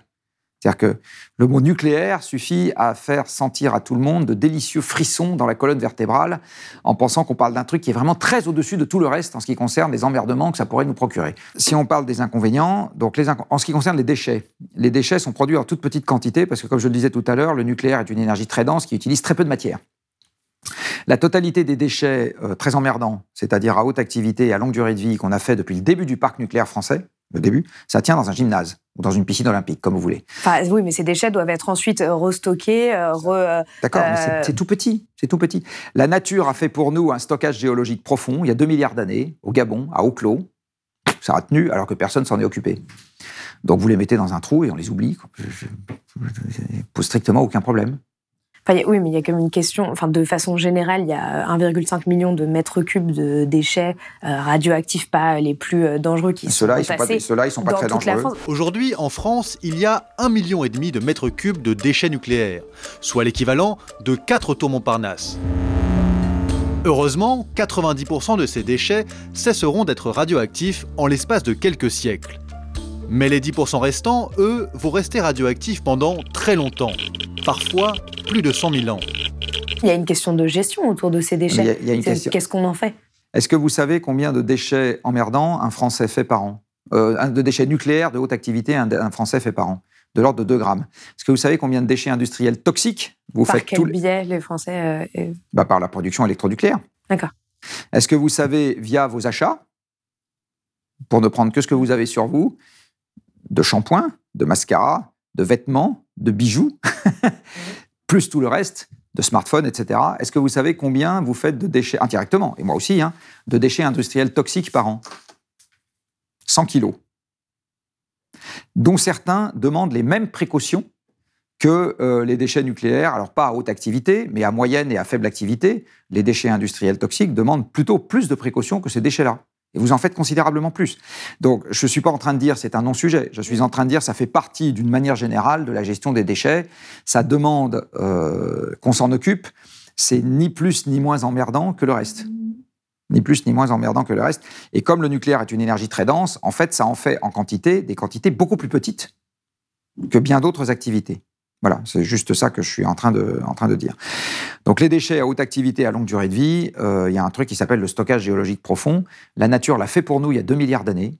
C'est-à-dire que le mot nucléaire suffit à faire sentir à tout le monde de délicieux frissons dans la colonne vertébrale en pensant qu'on parle d'un truc qui est vraiment très au-dessus de tout le reste en ce qui concerne les emmerdements que ça pourrait nous procurer. Si on parle des inconvénients, donc les en ce qui concerne les déchets, les déchets sont produits en toute petite quantité parce que comme je le disais tout à l'heure, le nucléaire est une énergie très dense qui utilise très peu de matière. La totalité des déchets euh, très emmerdants, c'est-à-dire à haute activité et à longue durée de vie qu'on a fait depuis le début du parc nucléaire français, le début, ça tient dans un gymnase ou dans une piscine olympique, comme vous voulez. Enfin, oui, mais ces déchets doivent être ensuite euh, restockés. Euh, re, D'accord, mais c'est tout petit. C'est tout petit. La nature a fait pour nous un stockage géologique profond il y a 2 milliards d'années, au Gabon, à Oclo. Ça a tenu alors que personne s'en est occupé. Donc vous les mettez dans un trou et on les oublie. Ça pose strictement aucun problème oui, mais il y a quand même une question. Enfin, de façon générale, il y a 1,5 million de mètres cubes de déchets euh, radioactifs, pas les plus euh, dangereux qui là, ils sont pas, Ceux-là, ils sont pas très dangereux. Aujourd'hui, en France, il y a 1,5 million et demi de mètres cubes de déchets nucléaires, soit l'équivalent de 4 tours Montparnasse. Heureusement, 90% de ces déchets cesseront d'être radioactifs en l'espace de quelques siècles. Mais les 10% restants, eux, vont rester radioactifs pendant très longtemps, parfois plus de 100 000 ans. Il y a une question de gestion autour de ces déchets. Qu'est-ce qu'on en fait? Est-ce que vous savez combien de déchets emmerdants un Français fait par an? Euh, De déchets nucléaires de haute activité, un, Français fait par an de l'ordre de 2 grammes. Est-ce que vous savez combien de déchets industriels toxiques vous par faites quel biais les Français euh, bah, Par la production électronucléaire. D'accord. Est-ce que vous savez, via vos achats, pour ne prendre que ce que vous avez sur vous, de shampoing, de mascara, de vêtements, de bijoux, plus tout le reste, de smartphones, etc. Est-ce que vous savez combien vous faites de déchets, indirectement, et moi aussi, hein, de déchets industriels toxiques par an? 100 kilos. Dont certains demandent les mêmes précautions que euh, les déchets nucléaires, alors pas à haute activité, mais à moyenne et à faible activité. Les déchets industriels toxiques demandent plutôt plus de précautions que ces déchets-là. Et vous en faites considérablement plus. Donc, je ne suis pas en train de dire c'est un non-sujet. Je suis en train de dire ça fait partie d'une manière générale de la gestion des déchets. Ça demande euh, qu'on s'en occupe. C'est ni plus ni moins emmerdant que le reste. Ni plus ni moins emmerdant que le reste. Et comme le nucléaire est une énergie très dense, en fait, ça en fait en quantité des quantités beaucoup plus petites que bien d'autres activités. Voilà, c'est juste ça que je suis en train de, dire. Donc les déchets à haute activité, à longue durée de vie, euh, il y a un truc qui s'appelle le stockage géologique profond. La nature l'a fait pour nous il y a 2 milliards d'années,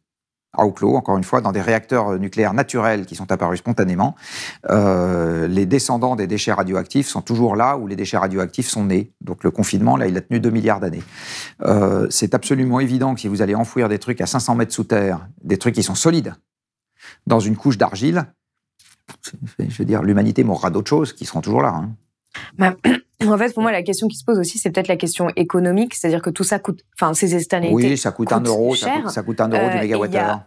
à Oclo, encore une fois, dans des réacteurs nucléaires naturels qui sont apparus spontanément. Euh, les descendants des déchets radioactifs sont toujours là où les déchets radioactifs sont nés. Donc le confinement, là, il a tenu 2 milliards d'années. Euh, c'est absolument évident que si vous allez enfouir des trucs à 500 mètres sous terre, des trucs qui sont solides, dans une couche d'argile, je veux dire, l'humanité mourra d'autres choses qui seront toujours là. Hein. Bah, en fait, pour moi, la question qui se pose aussi, c'est peut-être la question économique, c'est-à-dire que tout ça coûte, enfin, ces externalités. Oui, ça coûte un euro, ça coûte, un euro du euh, mégawattheure.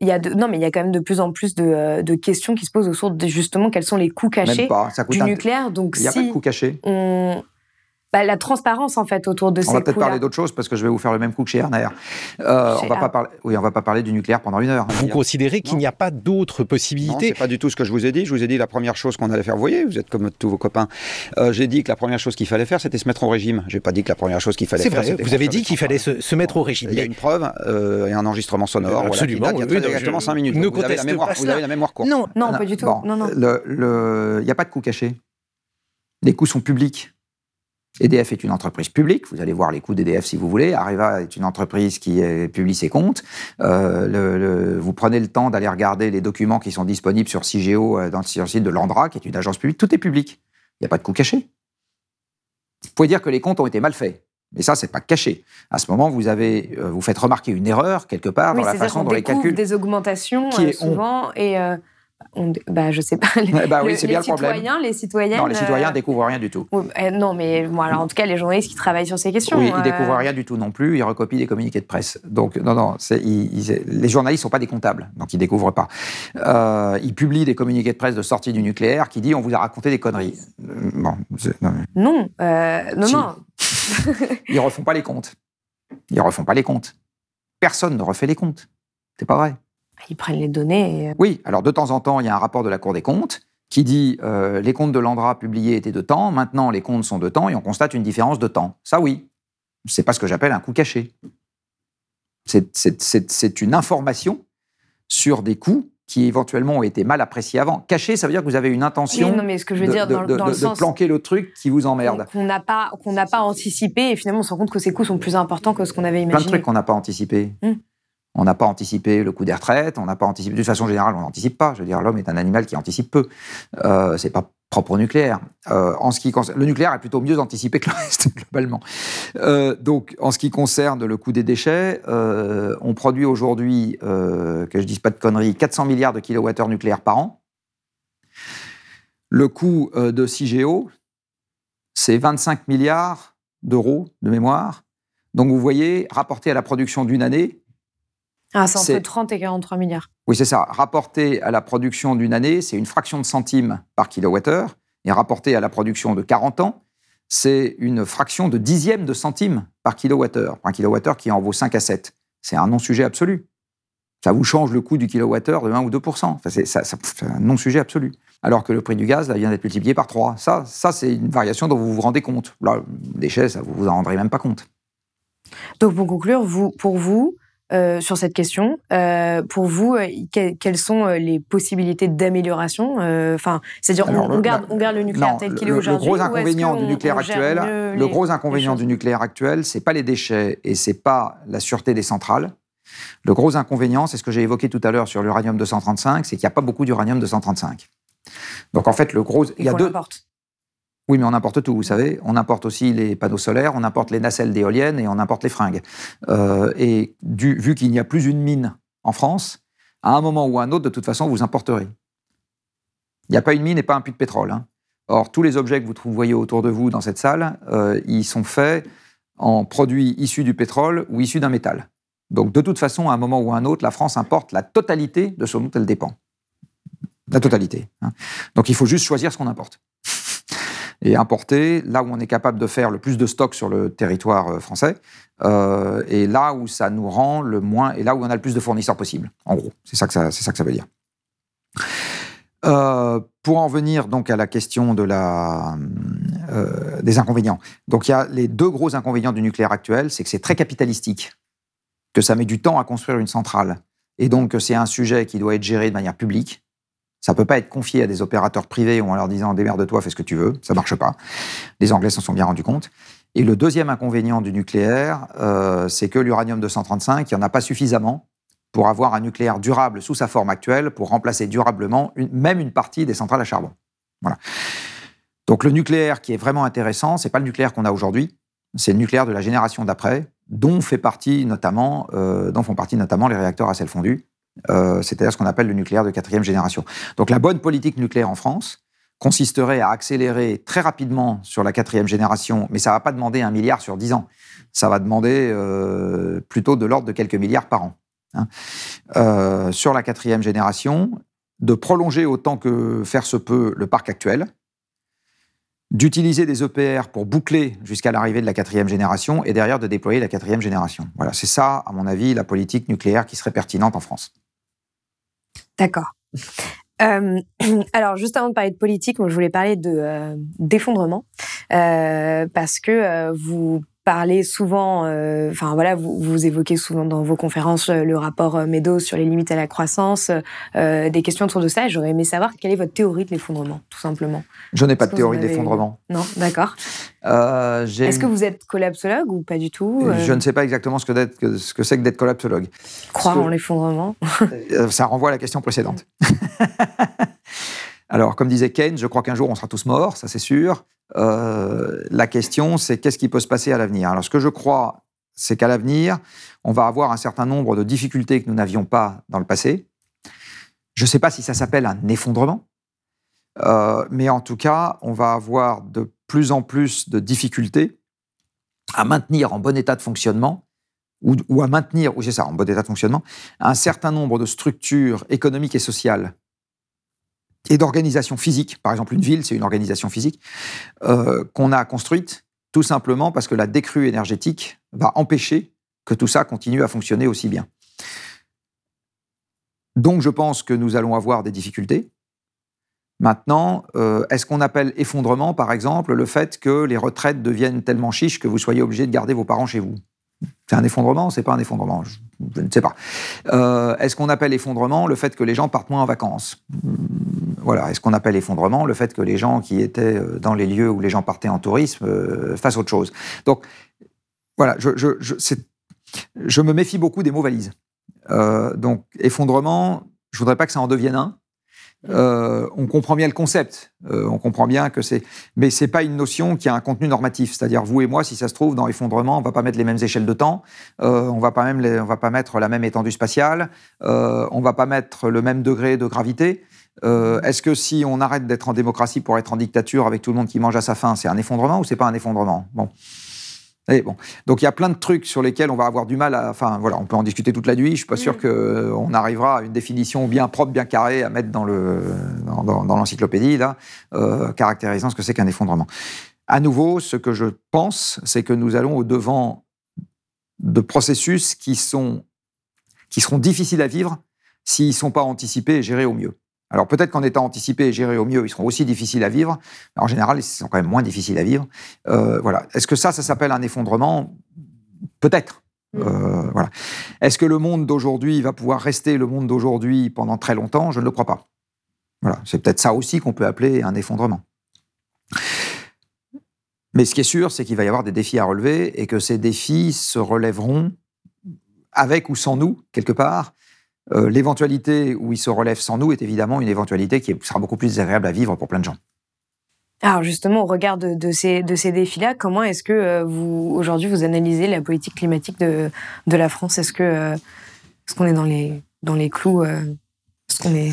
Il y a non, mais il y a quand même de plus en plus de, euh, de questions qui se posent autour de justement quels sont les coûts cachés du nucléaire. Donc, il n'y a pas de coûts cachés. On, bah, la transparence en fait autour de on ces On va peut-être parler d'autre chose parce que je vais vous faire le même coup que chez Erner. Euh, on va pas parler, oui, on va pas parler du nucléaire pendant une heure. Vous considérez qu'il n'y a pas d'autres possibilités Non, c'est pas du tout ce que je vous ai dit. Je vous ai dit la première chose qu'on allait faire. Vous voyez, vous êtes comme tous vos copains. Euh, j'ai dit que la première chose qu'il fallait faire, c'était se mettre au régime. J'ai pas dit que la première chose qu'il fallait faire. C'est vrai. Vous avez dit qu'il fallait se, mettre au régime. Il y a une preuve euh, et un enregistrement sonore. Absolument. il y a exactement 5 minutes. vous, avez la mémoire, vous avez la mémoire courte. Non, non, pas du tout. non, non. Il n'y a pas de coûts cachés. Les coûts sont publics. EDF est une entreprise publique, vous allez voir les coûts d'EDF si vous voulez. Areva est une entreprise qui publie ses comptes. Euh, vous prenez le temps d'aller regarder les documents qui sont disponibles sur CIGEO, euh, dans, sur le site de l'Andra, qui est une agence publique. Tout est public. Il n'y a pas de coûts cachés. Vous pouvez dire que les comptes ont été mal faits. Mais ça, c'est pas caché. À ce moment, vous avez, euh, vous faites remarquer une erreur quelque part dans la façon dont les calculs. des augmentations qui souvent et on, bah, je sais pas. Les, bah oui, c'est bien le problème. Les citoyens, non, les citoyens euh, découvrent rien du tout. Eh, non, mais bon, alors, en tout cas, les journalistes qui travaillent sur ces questions. Oui, ils euh... découvrent rien du tout non plus. Ils recopient des communiqués de presse. Donc, non, non, ils, les journalistes sont pas des comptables, donc ils découvrent pas. Euh, ils publient des communiqués de presse de sortie du nucléaire qui dit on vous a raconté des conneries. Euh, bon, non, non, non, non. ils refont pas les comptes. Ils refont pas les comptes. Personne ne refait les comptes. C'est pas vrai. Ils prennent les données. Et... euh, Oui, alors de temps en temps, il y a un rapport de la Cour des comptes qui dit euh, les comptes de l'Andra publiés étaient de temps, maintenant les comptes sont de temps et on constate une différence de temps. Ça, oui. C'est pas ce que j'appelle un coût caché. C'est- une information sur des coûts qui éventuellement ont été mal appréciés avant. Caché, ça veut dire que vous avez une intention Oui, non, mais ce que je veux de, dire de- dans, de- dans le de sens planquer le truc qui vous emmerde. qu'on n'a pas qu'on n'a pas anticipé et finalement on se rend compte que ces coûts sont plus importants que ce qu'on avait Plein de imaginé. trucs qu'on n'a pas anticipé. Hmm. On n'a pas anticipé le coût des retraites, on n'a pas anticipé. De façon générale, on n'anticipe pas. Je veux dire, l'homme est un animal qui anticipe peu. Euh, c'est pas propre au nucléaire. Euh, en ce qui le nucléaire est plutôt mieux anticipé que le reste globalement. Euh, donc, en ce qui concerne le coût des déchets, euh, on produit aujourd'hui, que je dise pas de conneries, 400 milliards de kilowattheures nucléaires par an. Le coût de CIGEO, c'est 25 milliards d'euros de mémoire. Donc vous voyez, rapporté à la production d'une année, Ah, c'est entre c'est- 30 et 43 milliards. oui c'est ça, rapporté à la production d'une année, c'est une fraction de centime par kilowattheure, et rapporté à la production de 40 ans, c'est une fraction de dixième de centime par kilowattheure, un kilowattheure qui en vaut 5 à 7. C'est un non-sujet absolu. Ça vous change le coût du kilowattheure de 1 ou 2 Enfin, c'est ça- ça- c'est un non-sujet absolu. Alors que le prix du gaz là, vient d'être multiplié par 3. Ça, ça c'est une variation dont vous vous rendez compte. Là, déchets, ça vous vous en rendrez même pas compte. Donc pour conclure, vous, pour vous, euh, sur cette question, euh, pour vous, euh, que- quelles sont les possibilités d'amélioration Enfin, c'est-à-dire, on, garde, on garde le nucléaire Non, tel qu'il est aujourd'hui. Le gros inconvénient du nucléaire actuel, le les- gros inconvénient du nucléaire actuel, c'est pas les déchets et c'est pas la sûreté des centrales. Le gros inconvénient, c'est ce que j'ai évoqué tout à l'heure sur l'uranium 235, c'est qu'il n'y a pas beaucoup d'uranium 235. Donc en fait, le gros, il y a deux. Oui, mais on importe tout, vous savez. On importe aussi les panneaux solaires, on importe les nacelles d'éoliennes et on importe les fringues. Euh, et du- vu qu'il n'y a plus une mine en France, à un moment ou à un autre, de toute façon, vous importerez. Il n'y a pas une mine et pas un puits de pétrole. hein. Or, tous les objets que vous voyez autour de vous dans cette salle, euh, ils sont faits en produits issus du pétrole ou issus d'un métal. Donc, de toute façon, à un moment ou à un autre, la France importe la totalité de ce dont elle dépend. La totalité. hein. Donc, il faut juste choisir ce qu'on importe et importer là où on est capable de faire le plus de stock sur le territoire euh, français euh, et là où ça nous rend le moins et là où on a le plus de fournisseurs possible. En gros, c'est ça que ça, veut dire. Euh, pour en venir donc à la question des inconvénients. Donc il y a les deux gros inconvénients du nucléaire actuel, c'est que c'est très capitalistique, que ça met du temps à construire une centrale, et donc que c'est un sujet qui doit être géré de manière publique. Ça peut pas être confié à des opérateurs privés ou en leur disant démerde-toi, fais ce que tu veux. Ça marche pas. Les Anglais s'en sont bien rendus compte. Et le deuxième inconvénient du nucléaire, euh, c'est que l'uranium 235, il n'y en a pas suffisamment pour avoir un nucléaire durable sous sa forme actuelle, pour remplacer durablement même une partie des centrales à charbon. Voilà. Donc le nucléaire qui est vraiment intéressant, c'est pas le nucléaire qu'on a aujourd'hui, c'est le nucléaire de la génération d'après, dont euh, dont font partie notamment les réacteurs à sel fondu, euh, c'est-à-dire ce qu'on appelle le nucléaire de quatrième génération. Donc la bonne politique nucléaire en France consisterait à accélérer très rapidement sur la quatrième génération, mais ça va pas demander un milliard sur dix ans. Ça va demander euh, plutôt de l'ordre de quelques milliards par an. hein. Euh, sur la quatrième génération, de prolonger autant que faire se peut le parc actuel, d'utiliser des EPR pour boucler jusqu'à l'arrivée de la quatrième génération et derrière de déployer la quatrième génération. Voilà, c'est ça, à mon avis, la politique nucléaire qui serait pertinente en France. D'accord. Euh, alors, juste avant de parler de politique, moi, je voulais parler de euh, d'effondrement euh, parce que euh, vous parlez souvent, euh, enfin voilà, vous, vous évoquez souvent dans vos conférences euh, le rapport euh, Meadows sur les limites à la croissance, euh, des questions autour de ça. J'aurais aimé savoir quelle est votre théorie de l'effondrement, tout simplement. Je n'ai pas de théorie d'effondrement. Non, d'accord. Euh, Est-ce que vous êtes collapsologue ou pas du tout Je ne sais pas exactement ce que, d'être- que- ce que c'est que d'être collapsologue. Croire que- en l'effondrement. Ça renvoie à la question précédente. Alors, comme disait Keynes, je crois qu'un jour on sera tous morts, ça c'est sûr. Euh, la question, c'est qu'est-ce qui peut se passer à l'avenir? Alors, ce que je crois, c'est qu'à l'avenir, on va avoir un certain nombre de difficultés que nous n'avions pas dans le passé. Je ne sais pas si ça s'appelle un effondrement, euh, mais en tout cas, on va avoir de plus en plus de difficultés à maintenir en bon état de fonctionnement ou, ou à maintenir, oui c'est ça, en bon état de fonctionnement, un certain nombre de structures économiques et sociales et d'organisations physiques. Par exemple, une ville, c'est une organisation physique euh, qu'on a construite tout simplement parce que la décrue énergétique va empêcher que tout ça continue à fonctionner aussi bien. Donc je pense que nous allons avoir des difficultés. Maintenant, euh, est-ce qu'on appelle effondrement, par exemple, le fait que les retraites deviennent tellement chiches que vous soyez obligé de garder vos parents chez vous? C'est un effondrement C'est pas un effondrement je, ne sais pas. Euh, est-ce qu'on appelle effondrement le fait que les gens partent moins en vacances? Voilà. Est-ce qu'on appelle effondrement le fait que les gens qui étaient euh, dans les lieux où les gens partaient en tourisme fassent autre chose Donc, voilà, je, je, me méfie beaucoup des mots valises. donc, effondrement, je voudrais pas que ça en devienne un. Euh, on comprend bien le concept, euh, on comprend bien que c'est, mais c'est pas une notion qui a un contenu normatif. C'est-à-dire vous et moi, si ça se trouve dans effondrement, on va pas mettre les mêmes échelles de temps, euh, on va pas même, on va pas mettre la même étendue spatiale, on va pas mettre le même degré de gravité. Est-ce que si on arrête d'être en démocratie pour être en dictature avec tout le monde qui mange à sa faim, c'est un effondrement ou c'est pas un effondrement? Bon, bon. Donc il y a plein de trucs sur lesquels on va avoir du mal à. Enfin voilà, on peut en discuter toute la nuit. Je suis pas sûr mm. qu'on arrivera à une définition bien propre, bien carrée à mettre dans le dans, l'encyclopédie là, euh, caractérisant ce que c'est qu'un effondrement. À nouveau, ce que je pense, c'est que nous allons au devant de processus qui sont qui seront difficiles à vivre s'ils ne sont pas anticipés et gérés au mieux. Alors peut-être qu'en étant anticipés et gérés au mieux, ils seront aussi difficiles à vivre. en général, ils sont quand même moins difficiles à vivre. Euh, voilà. Est-ce que ça, ça s'appelle un effondrement? Peut-être. Mm. Euh, voilà. Est-ce que le monde d'aujourd'hui va pouvoir rester le monde d'aujourd'hui pendant très longtemps? Je ne le crois pas. Voilà. C'est peut-être ça aussi qu'on peut appeler un effondrement. Mais ce qui est sûr, c'est qu'il va y avoir des défis à relever et que ces défis se relèveront avec ou sans nous, quelque part, euh, l'éventualité où il se relève sans nous est évidemment une éventualité qui sera beaucoup plus agréable à vivre pour plein de gens. Alors justement, au regard de, ces, de ces défis-là, comment est-ce que euh, vous aujourd'hui vous analysez la politique climatique de, de la France? Est-ce que euh, est-ce qu'on est dans les dans les clous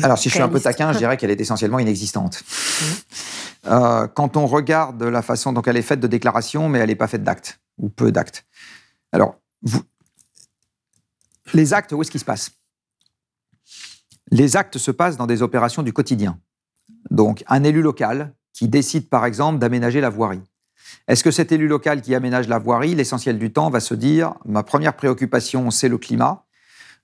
Alors si je suis un peu taquin, je dirais qu'elle est essentiellement inexistante. Mmh. quand on regarde la façon dont elle est faite de déclarations, mais elle n'est pas faite d'actes ou peu d'actes. Alors vous, les actes, où est-ce qu'ils se passent? Les actes se passent dans des opérations du quotidien. Donc, un élu local qui décide, par exemple, d'aménager la voirie. Est-ce que cet élu local qui aménage la voirie, l'essentiel du temps, va se dire ma première préoccupation, c'est le climat,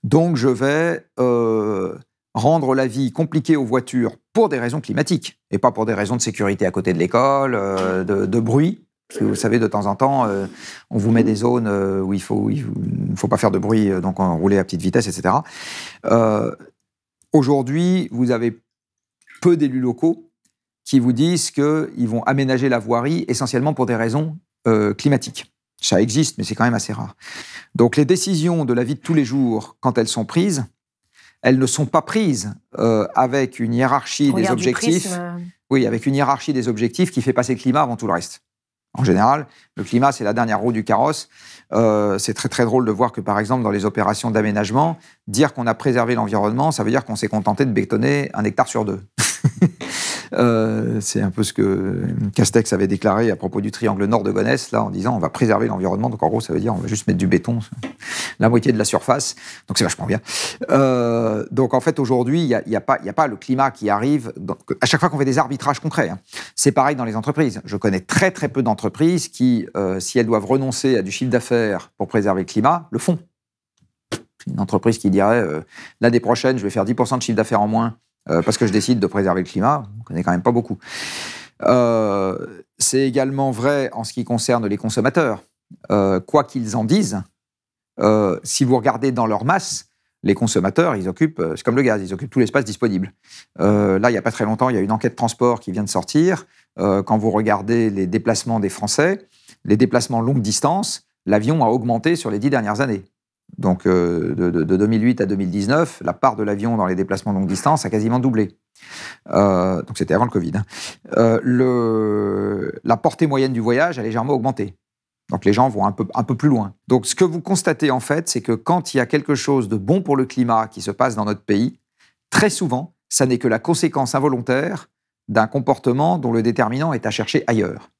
donc je vais euh, rendre la vie compliquée aux voitures pour des raisons climatiques et pas pour des raisons de sécurité à côté de l'école, euh, de, bruit. Parce que vous savez, de temps en temps, euh, on vous met des zones où il ne faut, faut, pas faire de bruit, donc on rouler à petite vitesse, etc. Aujourd'hui, vous avez peu d'élus locaux qui vous disent qu'ils vont aménager la voirie essentiellement pour des raisons euh, climatiques. Ça existe, mais c'est quand même assez rare. Donc les décisions de la vie de tous les jours, quand elles sont prises, elles ne sont pas prises euh, avec une hiérarchie des objectifs. Oui, avec une hiérarchie des objectifs qui fait passer le climat avant tout le reste. En général, le climat, c'est la dernière roue du carrosse. Euh, c'est très très drôle de voir que par exemple dans les opérations d'aménagement, dire qu'on a préservé l'environnement, ça veut dire qu'on s'est contenté de bétonner un hectare sur deux. Euh, c'est un peu ce que Castex avait déclaré à propos du triangle nord de Gonesse, là, en disant on va préserver l'environnement. Donc en gros, ça veut dire on va juste mettre du béton, la moitié de la surface. Donc c'est vachement bien. Euh, donc en fait, aujourd'hui, il n'y a, y a, pas, a pas le climat qui arrive. à chaque fois qu'on fait des arbitrages concrets, hein. c'est pareil dans les entreprises. Je connais très très peu d'entreprises qui, si elles doivent renoncer à du chiffre d'affaires pour préserver le climat, le font. Une entreprise qui dirait l'année prochaine, je vais faire 10% de chiffre d'affaires en moins euh, parce que je décide de préserver le climat. On ne connaît quand même pas beaucoup. Euh, c'est également vrai en ce qui concerne les consommateurs. Euh, quoi qu'ils en disent, si vous regardez dans leur masse, les consommateurs, ils occupent, c'est comme le gaz, ils occupent tout l'espace disponible. là, il n'y a pas très longtemps, il y a une enquête transport qui vient de sortir. quand vous regardez les déplacements des Français, les déplacements longue distance, l'avion a augmenté sur les dix dernières années. Donc euh, de, 2008 à 2019, la part de l'avion dans les déplacements longue distance a quasiment doublé. Euh, donc c'était avant le Covid. Hein. Euh, la portée moyenne du voyage a légèrement augmenté. Donc les gens vont un peu, un peu plus loin. Donc ce que vous constatez en fait, c'est que quand il y a quelque chose de bon pour le climat qui se passe dans notre pays, très souvent, ça n'est que la conséquence involontaire d'un comportement dont le déterminant est à chercher ailleurs.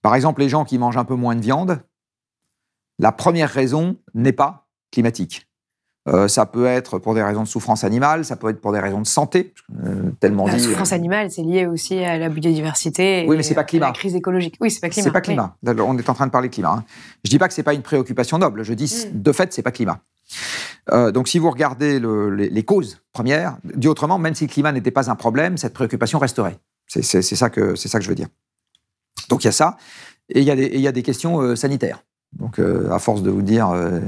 Par exemple, les gens qui mangent un peu moins de viande, la première raison n'est pas climatique. Euh, ça peut être pour des raisons de souffrance animale, ça peut être pour des raisons de santé, euh, tellement La dit. souffrance euh, animale, c'est lié aussi à la biodiversité. Oui, et mais c'est pas à climat. La crise écologique. Oui, c'est pas climat. C'est pas oui. climat. On est en train de parler climat. hein. Je dis pas que c'est pas une préoccupation noble. Je dis Mm. de fait, c'est pas climat. Donc, si vous regardez le- les, les causes premières, dit autrement, même si le climat n'était pas un problème, cette préoccupation resterait. C'est ça que c'est ça que je veux dire. Donc, il y a ça, et il y a des, et il y a des questions sanitaires. Donc, euh, à force de vous dire euh,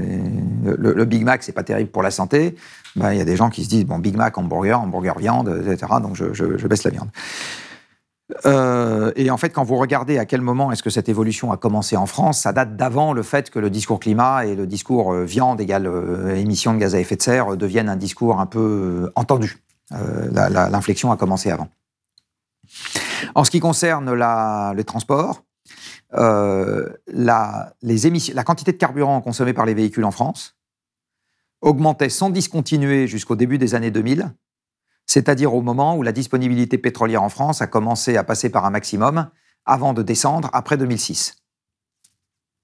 le, Big Mac, c'est pas terrible pour la santé, ben, il y a des gens qui se disent bon, Big Mac, hamburger, hamburger viande, etc. Donc, je, baisse la viande. Euh, et en fait, quand vous regardez à quel moment est-ce que cette évolution a commencé en France, ça date d'avant le fait que le discours climat et le discours euh, viande égale émission de gaz à effet de serre deviennent un discours un peu entendu. L'inflexion a commencé avant. En ce qui concerne la, le transport, euh, la, la quantité de carburant consommée par les véhicules en France augmentait sans discontinuer jusqu'au début des années 2000 c'est-à-dire au moment où la disponibilité pétrolière en France a commencé à passer par un maximum avant de descendre après 2006.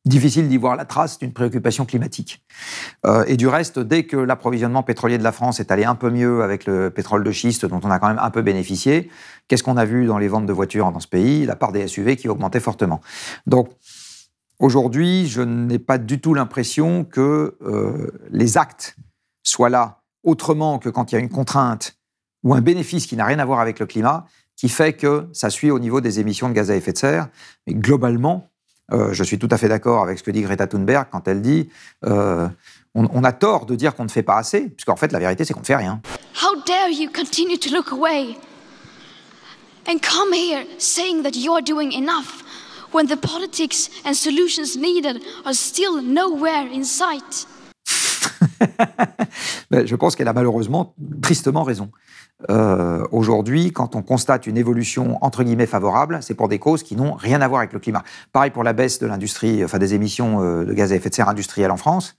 Difficile d'y voir la trace d'une préoccupation climatique. Euh, et du reste, dès que l'approvisionnement pétrolier de la France est allé un peu mieux avec le pétrole de schiste, dont on a quand même un peu bénéficié, qu'est-ce qu'on a vu dans les ventes de voitures dans ce pays? La part des SUV qui augmentait fortement. Donc, aujourd'hui, je n'ai pas du tout l'impression que euh, les actes soient là autrement que quand il y a une contrainte ou un bénéfice qui n'a rien à voir avec le climat, qui fait que ça suit au niveau des émissions de gaz à effet de serre. Mais globalement, je suis tout à fait d'accord avec ce que dit Greta Thunberg quand elle dit euh, on, on a tort de dire qu'on ne fait pas assez, puisqu'en fait, la vérité, c'est qu'on ne fait rien. How dare you continue to look away and come here saying that you're doing enough when the politics and solutions needed are still nowhere in sight? Mais je pense qu'elle a malheureusement tristement raison. Euh, Aujourd'hui, quand on constate une évolution entre guillemets favorable, c'est pour des causes qui n'ont rien à voir avec le climat. Pareil pour la baisse de l'industrie, enfin des émissions euh, de gaz à effet de serre industrielles en France.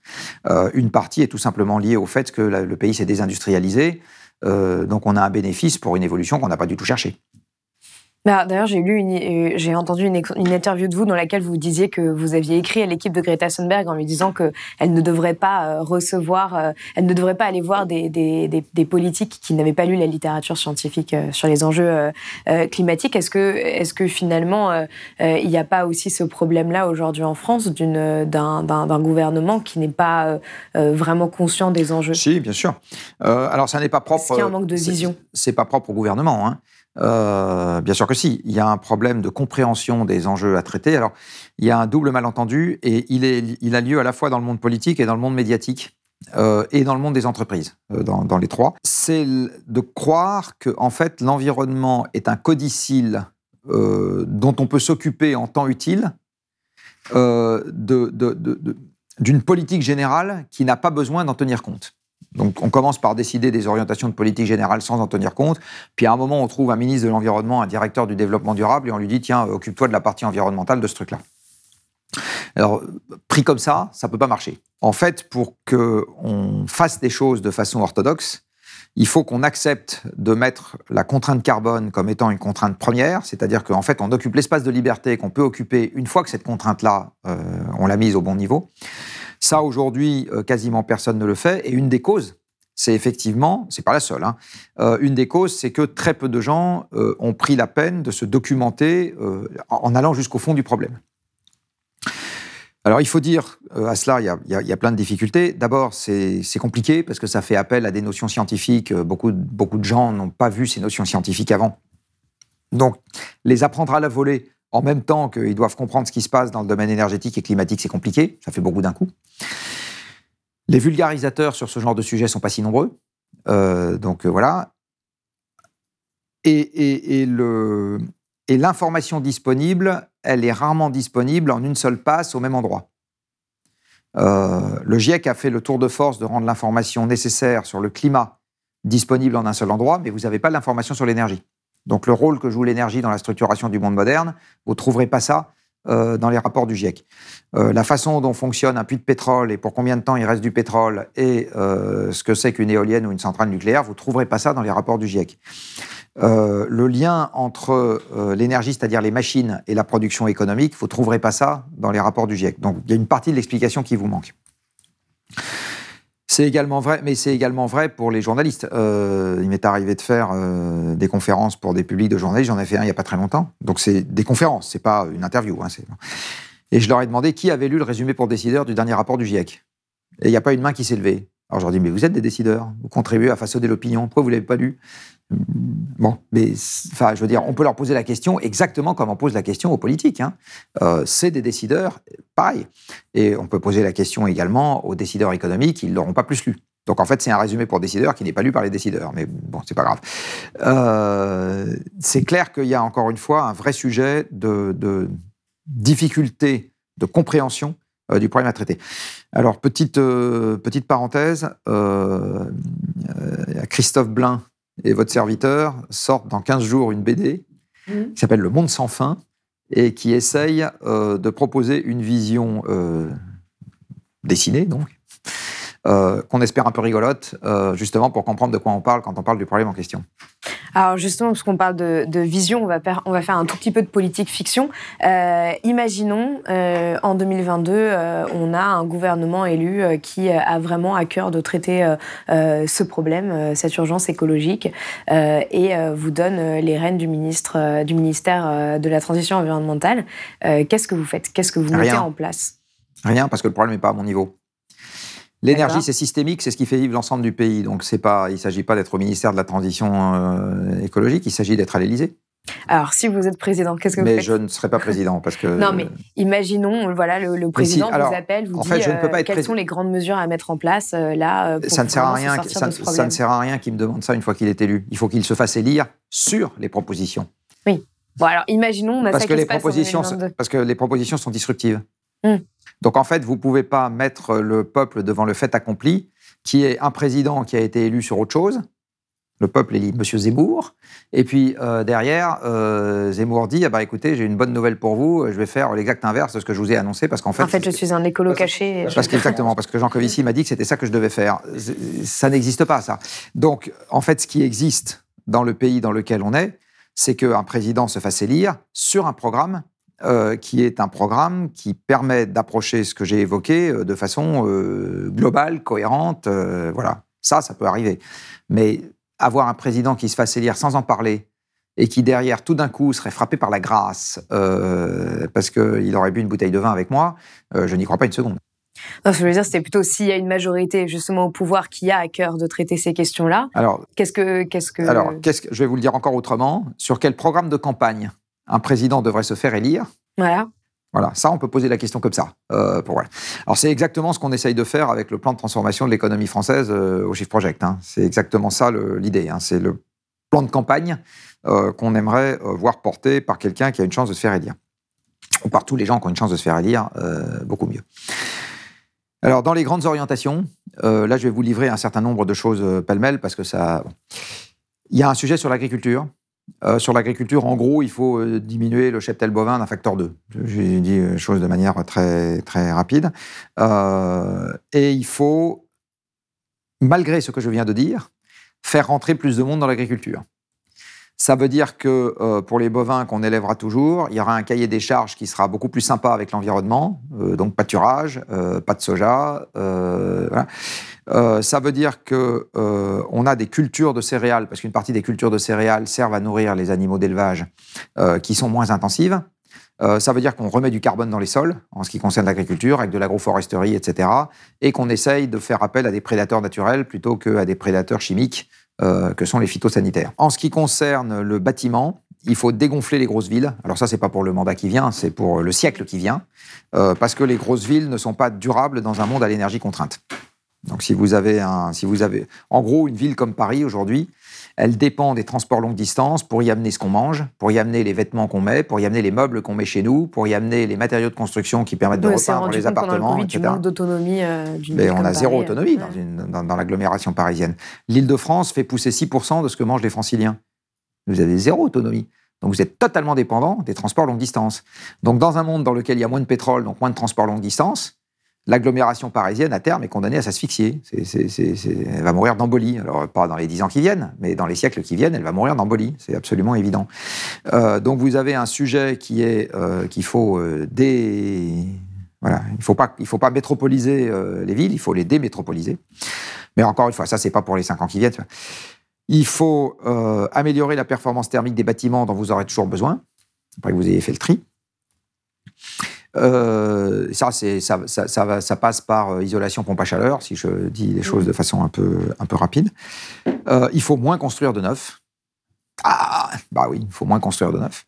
Euh, une partie est tout simplement liée au fait que le pays s'est désindustrialisé. Euh, donc on a un bénéfice pour une évolution qu'on n'a pas du tout cherchée. Bah, D'ailleurs, j'ai lu, une- euh, j'ai entendu une, interview de vous dans laquelle vous disiez que vous aviez écrit à l'équipe de Greta Thunberg en lui disant que elle ne devrait pas euh, recevoir, euh, elle ne devrait pas aller voir des, des, des, des politiques qui n'avaient pas lu la littérature scientifique sur les enjeux climatiques. Est-ce que, est-ce que finalement, il n'y a pas aussi ce problème-là aujourd'hui en France d'une, d'un, gouvernement qui n'est pas vraiment conscient des enjeux? Si, bien sûr. Euh, alors, ça n'est pas propre. Est-ce qu'il y a un manque de vision? C'est pas propre au gouvernement. hein. Euh, bien sûr que si. Il y a un problème de compréhension des enjeux à traiter. Alors, il y a un double malentendu et il, a lieu à la fois dans le monde politique et dans le monde médiatique. euh, et dans le monde des entreprises, euh, dans, les trois, c'est de croire que en fait l'environnement est un codicile dont on peut s'occuper en temps utile d'une politique générale qui n'a pas besoin d'en tenir compte. Donc on commence par décider des orientations de politique générale sans en tenir compte, puis à un moment on trouve un ministre de l'Environnement, un directeur du développement durable, et on lui dit tiens, occupe-toi de la partie environnementale de ce truc-là. Alors, pris comme ça, ça peut pas marcher. En fait, pour qu'on fasse des choses de façon orthodoxe, il faut qu'on accepte de mettre la contrainte carbone comme étant une contrainte première, c'est-à-dire qu'en fait, on occupe l'espace de liberté qu'on peut occuper une fois que cette contrainte-là, euh, on l'a mise au bon niveau. Ça, aujourd'hui, euh, quasiment personne ne le fait. Et une des causes, c'est effectivement, c'est pas la seule, hein, euh, une des causes, c'est que très peu de gens euh, ont pris la peine de se documenter en, allant jusqu'au fond du problème. Alors, il faut dire à cela, il y a, plein de difficultés. D'abord, c'est compliqué parce que ça fait appel à des notions scientifiques. Beaucoup, beaucoup de gens n'ont pas vu ces notions scientifiques avant. Donc, les apprendre à la volée en même temps qu'ils doivent comprendre ce qui se passe dans le domaine énergétique et climatique, c'est compliqué. Ça fait beaucoup d'un coup. Les vulgarisateurs sur ce genre de sujet sont pas si nombreux. Euh, donc euh, voilà. Et, l'information disponible, elle est rarement disponible en une seule passe au même endroit. Euh, le GIEC a fait le tour de force de rendre l'information nécessaire sur le climat disponible en un seul endroit, mais vous n'avez pas l'information sur l'énergie. Donc le rôle que joue l'énergie dans la structuration du monde moderne, vous ne trouverez pas ça euh, dans les rapports du GIEC. Euh, la façon dont fonctionne un puits de pétrole et pour combien de temps il reste du pétrole et euh, ce que c'est qu'une éolienne ou une centrale nucléaire, vous ne trouverez pas ça dans les rapports du GIEC. Le lien entre l'énergie, c'est-à-dire les machines, et la production économique, vous ne trouverez pas ça dans les rapports du GIEC. Donc il y a une partie de l'explication qui vous manque. C'est également vrai, mais c'est également vrai pour les journalistes. Euh, il m'est arrivé de faire euh, des conférences pour des publics de journalistes. J'en ai fait un il n'y a pas très longtemps. Donc c'est des conférences, c'est pas une interview. Hein, et je leur ai demandé qui avait lu le résumé pour décideurs du dernier rapport du GIEC. Et il n'y a pas une main qui s'est levée. Alors je leur dis mais vous êtes des décideurs, vous contribuez à façonner l'opinion. Pourquoi vous l'avez pas lu? Bon, mais enfin, je veux dire, on peut leur poser la question exactement comme on pose la question aux politiques. Hein. Euh, c'est des décideurs, pareil. Et on peut poser la question également aux décideurs économiques, ils ne l'auront pas plus lu. Donc en fait, c'est un résumé pour décideurs qui n'est pas lu par les décideurs. Mais bon, c'est pas grave. Euh, c'est clair qu'il y a encore une fois un vrai sujet de, difficulté de compréhension euh, du problème à traiter. Alors, petite, petite parenthèse, Christophe Blain, et votre serviteur sortent dans 15 jours une BD mmh. qui s'appelle Le Monde sans fin et qui essaye euh, de proposer une vision euh, dessinée, donc, euh, qu'on espère un peu rigolote, justement pour comprendre de quoi on parle quand on parle du problème en question. Alors justement, parce qu'on parle de, vision, on va, faire, on va faire un tout petit peu de politique fiction. Euh, imaginons, euh, en 2022, euh, on a un gouvernement élu qui a vraiment à cœur de traiter ce problème, cette urgence écologique, et vous donne les rênes du, ministre, du ministère de la Transition environnementale. Qu'est-ce que vous faites? Qu'est-ce que vous mettez en place? Rien, parce que le problème n'est pas à mon niveau. L'énergie, c'est systémique, c'est ce qui fait vivre l'ensemble du pays. Donc, c'est pas, il ne s'agit pas d'être au ministère de la Transition euh, écologique, il s'agit d'être à l'Élysée. Alors, si vous êtes président, qu'est-ce que vous faites Mais je ne serai pas président parce que. non, mais imaginons, voilà, le, président vous appelle, vous dit euh, quelles sont les grandes mesures à mettre en place euh, là pour ça ne sert à rien. Ça, ça, ne sert à rien qu'il me demande ça une fois qu'il est élu. Il faut qu'il se fasse élire sur les propositions. Oui. Bon, alors imaginons, on a parce ça que les propositions, parce que les propositions sont disruptives. Hmm. Donc en fait, vous ne pouvez pas mettre le peuple devant le fait accompli, qui est un président qui a été élu sur autre chose. Le peuple élit M. Zemmour. Et puis euh, derrière, euh, Zemmour dit ah bah, écoutez, j'ai une bonne nouvelle pour vous, je vais faire l'exact inverse de ce que je vous ai annoncé. Parce qu'en fait. En fait, je suis un écolo caché. Parce qu'exactement, parce que Jean Covici m'a dit que c'était ça que je devais faire. Ça n'existe pas, ça. Donc, en fait, ce qui existe dans le pays dans lequel on est, c'est qu'un président se fasse élire sur un programme euh, qui est un programme qui permet d'approcher ce que j'ai évoqué euh, de façon euh, globale, cohérente. voilà, ça, ça peut arriver. Mais avoir un président qui se fasse élire sans en parler et qui derrière tout d'un coup serait frappé par la grâce parce qu'il aurait bu une bouteille de vin avec moi, je n'y crois pas une seconde. ce que je veux dire, c'était plutôt s'il y a une majorité justement au pouvoir qui a à cœur de traiter ces questions-là. Alors, qu'est-ce que, qu'est-ce que Alors, qu'est-ce que je vais vous le dire encore autrement Sur quel programme de campagne un président devrait se faire élire. Voilà. Voilà, ça, on peut poser la question comme ça. Euh, pour, Alors, c'est exactement ce qu'on essaye de faire avec le plan de transformation de l'économie française euh, au Shift Project. Hein. C'est exactement ça l'idée. Hein. C'est le plan de campagne euh, qu'on aimerait voir porté par quelqu'un qui a une chance de se faire élire. Ou par tous les gens qui ont une chance de se faire élire, beaucoup mieux. Alors, dans les grandes orientations, là, je vais vous livrer un certain nombre de choses pêle-mêle parce que ça. Il y a un sujet sur l'agriculture euh, sur l'agriculture, en gros, il faut euh, diminuer le cheptel bovin d'un facteur 2. J'ai dit les choses de manière très, très rapide. Euh, et il faut, malgré ce que je viens de dire, faire rentrer plus de monde dans l'agriculture. Ça veut dire que pour les bovins qu'on élèvera toujours, il y aura un cahier des charges qui sera beaucoup plus sympa avec l'environnement, donc pâturage, pas de soja. Voilà. Euh, ça veut dire que euh, a des cultures de céréales, parce qu'une partie des cultures de céréales servent à nourrir les animaux d'élevage, euh, qui sont moins intensives. ça veut dire qu'on remet du carbone dans les sols, en ce qui concerne l'agriculture, avec de l'agroforesterie, etc., et qu'on essaye de faire appel à des prédateurs naturels plutôt qu'à des prédateurs chimiques, que sont les phytosanitaires. En ce qui concerne le bâtiment, il faut dégonfler les grosses villes. Alors ça, c'est pas pour le mandat qui vient, c'est pour le siècle qui vient, parce que les grosses villes ne sont pas durables dans un monde à l'énergie contrainte. Donc si vous avez un, si vous avez, en gros, une ville comme Paris aujourd'hui, elle dépend des transports longue distance pour y amener ce qu'on mange, pour y amener les vêtements qu'on met, pour y amener les meubles qu'on met chez nous, pour y amener les matériaux de construction qui permettent de repeindre les appartements, etc. Du manque d'autonomie. Euh, Mais on a zéro autonomie dans, dans, l'agglomération parisienne. L'Île-de-France fait pousser 6% de ce que mangent les Franciliens. Vous avez zéro autonomie. Donc vous êtes totalement dépendant des transports longue distance. Donc dans un monde dans lequel il y a moins de pétrole, donc moins de transports longue distance, l'agglomération parisienne, à terme, est condamnée à s'asphyxier. elle va mourir d'embolie. Alors, pas dans les dix ans qui viennent, mais dans les siècles qui viennent, elle va mourir d'embolie. C'est absolument évident. Euh, donc, vous avez un sujet qui est euh, qu'il faut euh, Voilà, il ne faut pas, faut pas métropoliser les villes, il faut les démétropoliser. Mais encore une fois, ça c'est pas pour les cinq ans qui viennent. Il faut améliorer la performance thermique des bâtiments dont vous aurez toujours besoin, après que vous ayez fait le tri. Euh, ça, ça, ça, ça passe par euh, isolation pompe à chaleur, si je dis les choses de façon un peu, un peu rapide. Euh, il faut moins construire de neuf. Ah, bah oui, il faut moins construire de neuf.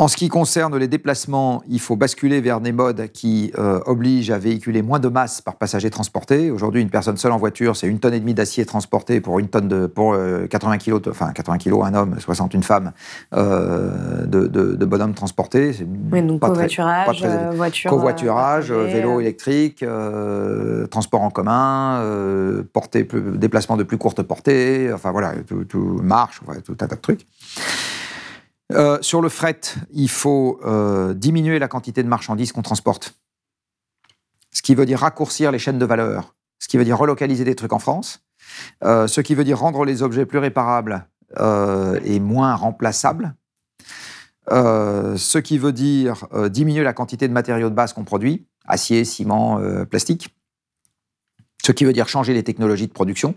En ce qui concerne les déplacements, il faut basculer vers des modes qui euh, obligent à véhiculer moins de masse par passager transporté. Aujourd'hui, une personne seule en voiture, c'est une tonne et demie d'acier transporté pour une tonne de pour euh, 80 kilos, de- enfin 80 kilos un homme, 60 une femme euh, de, de, de bonhomme transporté. Oui, donc pas très- covoiturage, pas très- euh, voiture. covoiturage, euh, euh, vélo euh, électrique, euh, transport en commun, euh, portée déplacement de plus courte portée, enfin voilà, tout, tout marche, enfin, tout un tas de trucs. Euh, sur le fret, il faut euh, diminuer la quantité de marchandises qu'on transporte. Ce qui veut dire raccourcir les chaînes de valeur, ce qui veut dire relocaliser des trucs en France, euh, ce qui veut dire rendre les objets plus réparables et moins remplaçables. Ce qui veut dire diminuer la quantité de matériaux de base qu'on produit, acier, ciment, plastique. Ce qui veut dire changer les technologies de production,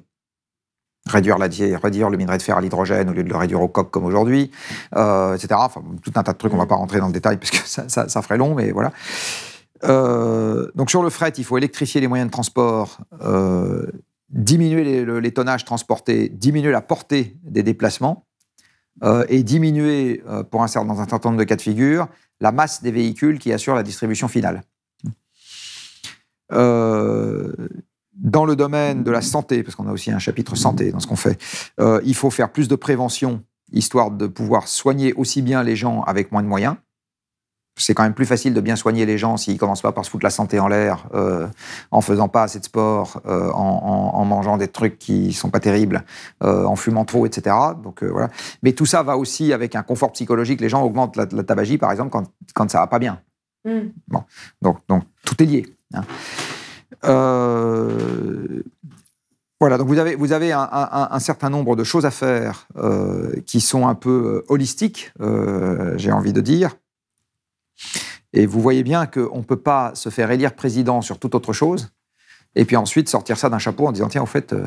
réduire, réduire le minerai de fer à l'hydrogène au lieu de le réduire au coq comme aujourd'hui, euh, etc. Enfin, tout un tas de trucs, on ne va pas rentrer dans le détail parce que ça, ferait long, mais voilà. Euh, donc sur le fret, il faut électrifier les moyens de transport, euh, diminuer les, le- les tonnages transportés, diminuer la portée des déplacements et diminuer, pour un certain, dans un certain nombre de cas de figure, la masse des véhicules qui assurent la distribution finale. Dans le domaine de la santé, parce qu'on a aussi un chapitre santé dans ce qu'on fait, euh, il faut faire plus de prévention, histoire de pouvoir soigner aussi bien les gens avec moins de moyens. C'est quand même plus facile de bien soigner les gens s'ils commencent pas par se foutre la santé en l'air, euh, en faisant pas assez de sport, euh, en, en- en mangeant des trucs qui sont pas terribles, euh, en fumant trop, etc. Donc voilà. Mais tout ça va aussi avec un confort psychologique. Les gens augmentent la, la tabagie, par exemple, quand, quand ça va pas bien. Mm. Bon, donc, donc tout est lié. hein. Euh, voilà, donc vous avez, vous avez un, un- un certain nombre de choses à faire euh, qui sont un peu euh, holistiques, euh, j'ai envie de dire. Et vous voyez bien qu'on ne peut pas se faire élire président sur toute autre chose, et puis ensuite sortir ça d'un chapeau en disant tiens, en fait, euh,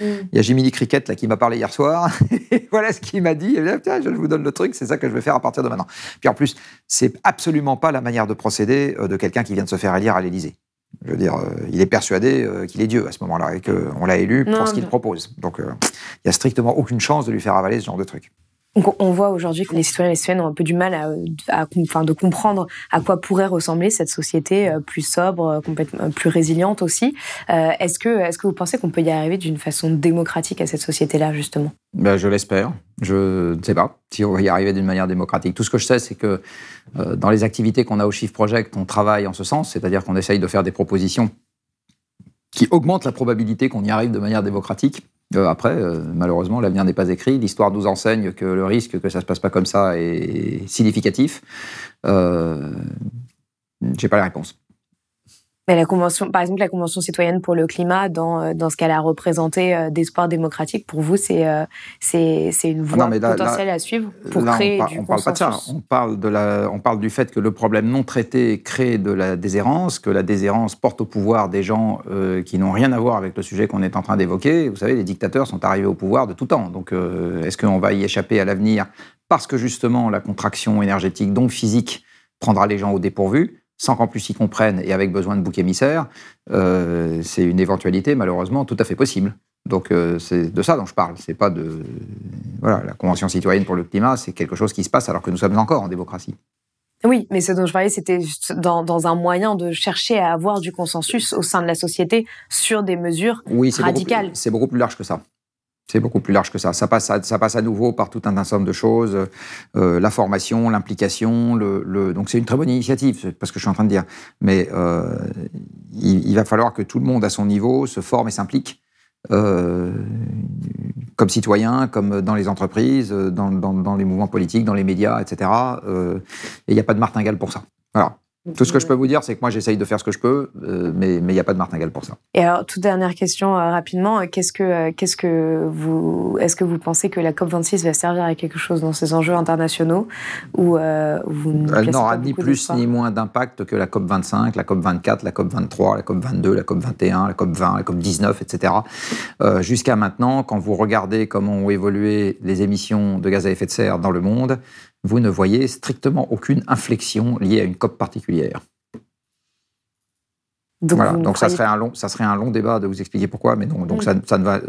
Mm. il y a Jiminy Cricket là, qui m'a parlé hier soir, et voilà ce qu'il m'a dit, et bien, tiens, je vous donne le truc, c'est ça que je vais faire à partir de maintenant. Puis en plus, c'est absolument pas la manière de procéder de quelqu'un qui vient de se faire élire à l'Élysée. Je veux dire, euh, il est persuadé euh, qu'il est Dieu à ce moment-là et qu'on l'a élu Non, pour ce qu'il propose. Donc, euh, il y a strictement aucune chance de lui faire avaler ce genre de truc. On voit aujourd'hui que les citoyens et les citoyennes ont un peu du mal à, de comprendre à quoi pourrait ressembler cette société euh, plus sobre, euh, complètement plus résiliente aussi. Euh, est-ce que, est-ce que vous pensez qu'on peut y arriver d'une façon démocratique à cette société-là justement? Ben, je l'espère. Je ne sais pas si on va y arriver d'une manière démocratique. Tout ce que je sais, c'est que euh, dans les activités qu'on a au Shift Project, on travaille en ce sens, c'est-à-dire qu'on essaye de faire des propositions qui augmentent la probabilité qu'on y arrive de manière démocratique. Euh, après, euh, malheureusement, l'avenir n'est pas écrit. L'histoire nous enseigne que le risque que ça se passe pas comme ça est significatif. Euh, J'ai pas la réponse. Mais la convention, par exemple, la convention citoyenne pour le climat, dans, euh, dans ce qu'elle a représenté euh, d'espoir démocratique, pour vous, c'est euh, c'est c'est une voie non, mais là- potentielle à suivre pour Là, créer on, du on parle pas de ça. On parle, de la, on parle du fait que le problème non traité crée de la déshérence, que la déshérence porte au pouvoir des gens euh, qui n'ont rien à voir avec le sujet qu'on est en train d'évoquer. Vous savez, les dictateurs sont arrivés au pouvoir de tout temps. Donc, euh, est-ce qu'on va y échapper à l'avenir parce que justement la contraction énergétique, donc physique, prendra les gens au dépourvu? Sans qu'en plus ils comprennent et avec besoin de bouc émissaire, euh, c'est une éventualité malheureusement tout à fait possible. Donc euh, c'est de ça dont je parle. C'est pas de voilà la convention citoyenne pour le climat, c'est quelque chose qui se passe alors que nous sommes encore en démocratie. Oui, mais ce dont je parlais, c'était juste dans, dans un moyen de chercher à avoir du consensus au sein de la société sur des mesures Oui, radicales. plus- c'est beaucoup plus large que ça. C'est beaucoup plus large que ça. Ça passe à, ça passe à nouveau par tout un ensemble de choses, euh, la formation, l'implication. Le, Donc c'est une très bonne initiative, c'est pas ce que je suis en train de dire. Mais euh, il, va falloir que tout le monde à son niveau se forme et s'implique, euh, comme citoyen, comme dans les entreprises, dans, dans- les mouvements politiques, dans les médias, etc. Euh, et il n'y a pas de martingale pour ça. Voilà. Tout ce que je peux vous dire, c'est que moi, j'essaye de faire ce que je peux, euh, mais il n'y a pas de martingale pour ça. Et alors, toute dernière question euh, rapidement, euh, qu'est-ce que, qu'est-ce que vous, est-ce que vous pensez que la COP26 va servir à quelque chose dans ces enjeux internationaux ou vous Elle n'aura ni plus ni moins d'impact que la COP25, la COP24, la COP23, la COP22, la COP21, la COP20, la COP19, etc. jusqu'à maintenant, quand vous regardez comment ont évolué les émissions de gaz à effet de serre dans le monde, vous ne voyez strictement aucune inflexion liée à une COP particulière. Donc, voilà. donc ça, serait un long, ça serait un long débat de vous expliquer pourquoi, mais non, donc ça, ça, ne va.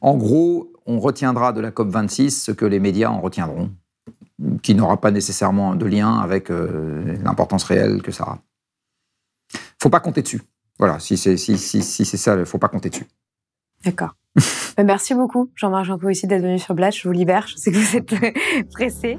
En gros, on retiendra de la COP 26 ce que les médias en retiendront, qui n'aura pas nécessairement de lien avec euh, l'importance réelle que ça a. Faut pas compter dessus. Voilà, si c'est si, si, si c'est ça, il faut pas compter dessus. D'accord. Euh, merci beaucoup, Jean-Marc Jean aussi d'être venu sur Blatch. Je vous libère. Je sais que vous êtes pressé.